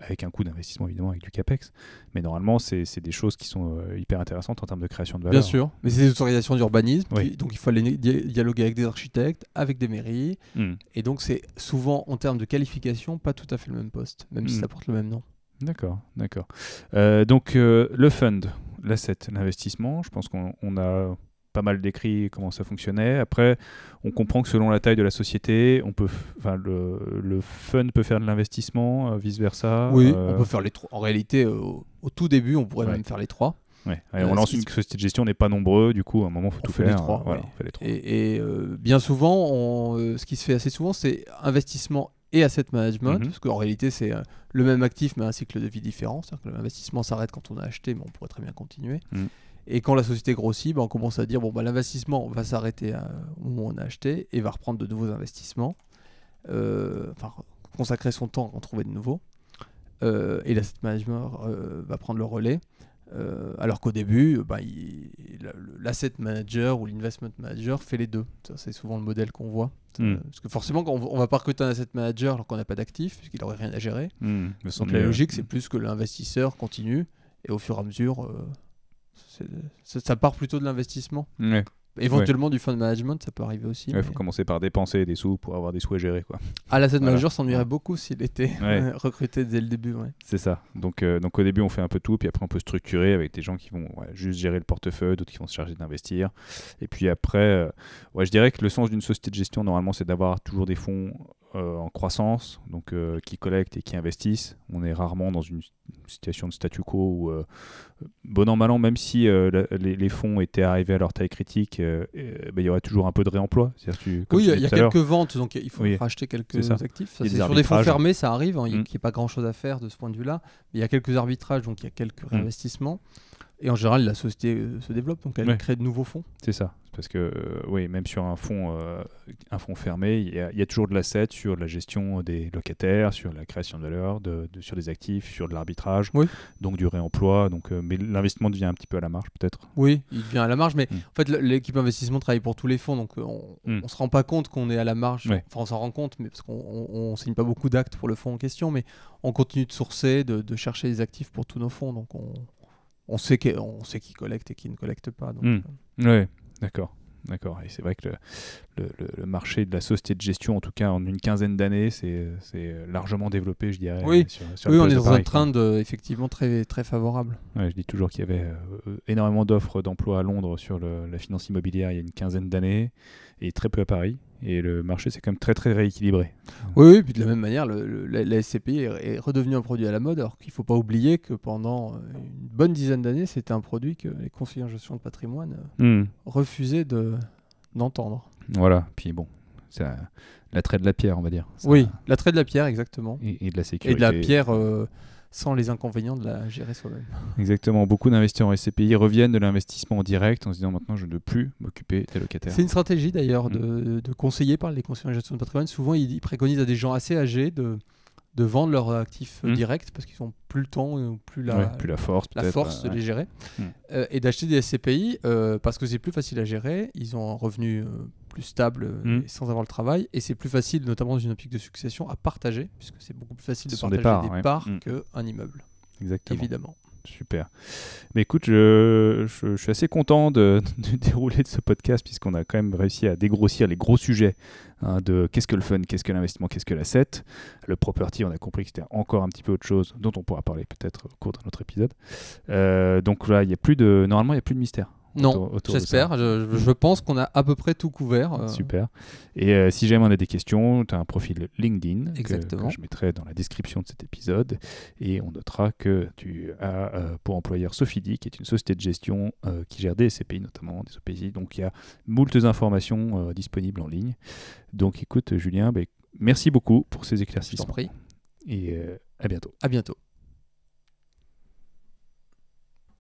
avec un coût d'investissement évidemment avec du capex, mais normalement c'est des choses qui sont euh, hyper intéressantes en termes de création de valeur. Bien sûr, mais c'est des autorisations d'urbanisme, Oui. donc il faut aller dialoguer avec des architectes, avec des mairies, Hmm. et donc c'est souvent en termes de qualification pas tout à fait le même poste, même si Mm. ça porte le même nom. D'accord, d'accord. Euh, donc euh, le fund, l'asset, l'investissement, je pense qu'on on a pas mal décrit comment ça fonctionnait. Après, on comprend que selon la taille de la société, on peut, enfin le, le fund peut faire de l'investissement, vice versa. oui, on peut faire les trois. En réalité, euh, au, au tout début, on pourrait Ouais. même faire les trois. Ouais. Euh, on lance une société de gestion, on n'est pas nombreux, du coup, à un moment, il faut On tout fait les faire. trois, Voilà, ouais. on fait les trois. Et, et, euh, bien souvent, on, euh, ce qui se fait assez souvent, c'est investissement et asset management, Mhm. parce qu'en réalité, c'est euh, le même actif, mais un cycle de vie différent. C'est-à-dire que l'investissement s'arrête quand on a acheté, mais on pourrait très bien continuer. Mhm. Et quand la société grossit, ben, on commence à dire bon, bah, l'investissement va s'arrêter moment où on a acheté et va reprendre de nouveaux investissements, Euh, enfin, consacrer son temps à en trouver de nouveaux. Euh, et l'asset management euh, va prendre le relais. Euh, alors qu'au début, euh, bah, l'asset manager ou l'investment manager fait les deux. C'est souvent le modèle qu'on voit. Mm. Euh, Parce que forcément, quand on, on va pas recruter un asset manager alors qu'on n'a pas d'actifs, puisqu'il n'aurait rien à gérer. Hmm, Donc la logique, c'est plus que l'investisseur continue et au fur et à mesure, euh, ça, ça part plutôt de l'investissement. Ouais. Éventuellement du fund management, ça peut arriver aussi. Il mais- faut commencer par dépenser des sous pour avoir des sous à gérer. quoi. Ah, l'asset Voilà. manager s'ennuierait beaucoup s'il était Ouais. *laughs* recruté dès le début. ouais. C'est ça. Donc, euh, donc au début, on fait un peu tout, puis après, on peut structurer avec des gens qui vont ouais, juste gérer le portefeuille, d'autres qui vont se charger d'investir. Et puis après, euh, ouais, je dirais que le sens d'une société de gestion, normalement, c'est d'avoir toujours des fonds euh, en croissance, donc euh, qui collectent et qui investissent. On est rarement dans une situation de statu quo où, euh, bon an, mal an, même si la- les, les fonds étaient arrivés à leur taille critique, ben, il y aurait toujours un peu de réemploi. Tu- Oui, il y a, quelques ventes, donc il faut Oui. racheter quelques ça. actifs. Ça, des sur des fonds fermés, ça arrive, hein, il n'y Mm. a, pas grand-chose à faire de ce point de vue-là. Il y a quelques arbitrages, donc il y a quelques Mm. réinvestissements. Et en général, la société se développe, donc elle crée de nouveaux fonds. C'est ça. Parce que, euh, oui, même sur un fonds, euh, un fonds fermé, il y, a, toujours de l'asset sur la gestion des locataires, sur la création de valeur, de, sur des actifs, sur de l'arbitrage, donc du réemploi. Donc, euh, mais l'investissement devient un petit peu à la marge, peut-être Oui, il devient à la marge, mais mm. en fait, l'équipe investissement travaille pour tous les fonds, donc on ne mm. se rend pas compte qu'on est à la marge. Enfin, on s'en rend compte, mais parce qu'on ne signe pas beaucoup d'actes pour le fonds en question, mais on continue de sourcer, de, de chercher des actifs pour tous nos fonds. Donc, on, on sait qui collecte et qui ne collecte pas. Donc, mm. Oui, D'accord. D'accord. Et c'est vrai que le, le, marché de la société de gestion, en tout cas en une quinzaine d'années, c'est largement développé, je dirais. Oui, oui on est dans un train de, effectivement très, très favorable. Ouais, je dis toujours qu'il y avait euh, énormément d'offres d'emploi à Londres sur la finance immobilière il y a une quinzaine d'années et très peu à Paris. Et le marché, c'est quand même très très rééquilibré. Oui, oui, puis de la même manière, le, la, SCPI est, redevenu un produit à la mode, alors qu'il ne faut pas oublier que pendant une bonne dizaine d'années, c'était un produit que les conseillers en gestion de patrimoine hmm. refusaient d'entendre. voilà, puis bon, c'est l'attrait de la pierre, on va dire. oui, l'attrait de la pierre, exactement. Et, de la sécurité. Et de la pierre. Euh, sans les inconvénients de la gérer soi-même. Exactement. Beaucoup d'investisseurs en SCPI reviennent de l'investissement en direct en se disant maintenant je ne veux plus m'occuper des locataires. C'est une stratégie d'ailleurs de, mm. conseiller par les conseillers en gestion de patrimoine. Souvent, ils, préconisent à des gens assez âgés de, de vendre leurs actifs mm. directs parce qu'ils n'ont plus le temps ou plus la, plus la force, la force de les gérer mm. euh, et d'acheter des SCPI euh, parce que c'est plus facile à gérer. Ils ont un revenu euh, plus stable euh, mm. sans avoir le travail. Et c'est plus facile, notamment dans une optique de succession, à partager, puisque c'est beaucoup plus facile de partager des parts, mm. qu'un immeuble. Exactement. Évidemment. Super. Mais écoute, je, suis assez content *laughs* de, dérouler de ce podcast puisqu'on a quand même réussi à dégrossir les gros sujets hein, de qu'est-ce que le fun, qu'est-ce que l'investissement, qu'est-ce que l'asset. Le property, on a compris que c'était encore un petit peu autre chose dont on pourra parler peut-être au cours d'un autre épisode. Euh, donc là, il y a plus de, normalement, il n'y a plus de mystère. Non, j'espère. Je, pense qu'on a à peu près tout couvert. Euh. Super. Et euh, si jamais on a des questions, tu as un profil LinkedIn Exactement. Que, je mettrai dans la description de cet épisode. Et on notera que tu as euh, pour employeur Sofidi, qui est une société de gestion qui gère des SCPI notamment, des OPI. Donc il y a moultes informations disponibles en ligne. Donc écoute, Julien, bah, merci beaucoup pour ces éclaircissements. Je t'en prie. Et à bientôt. À bientôt.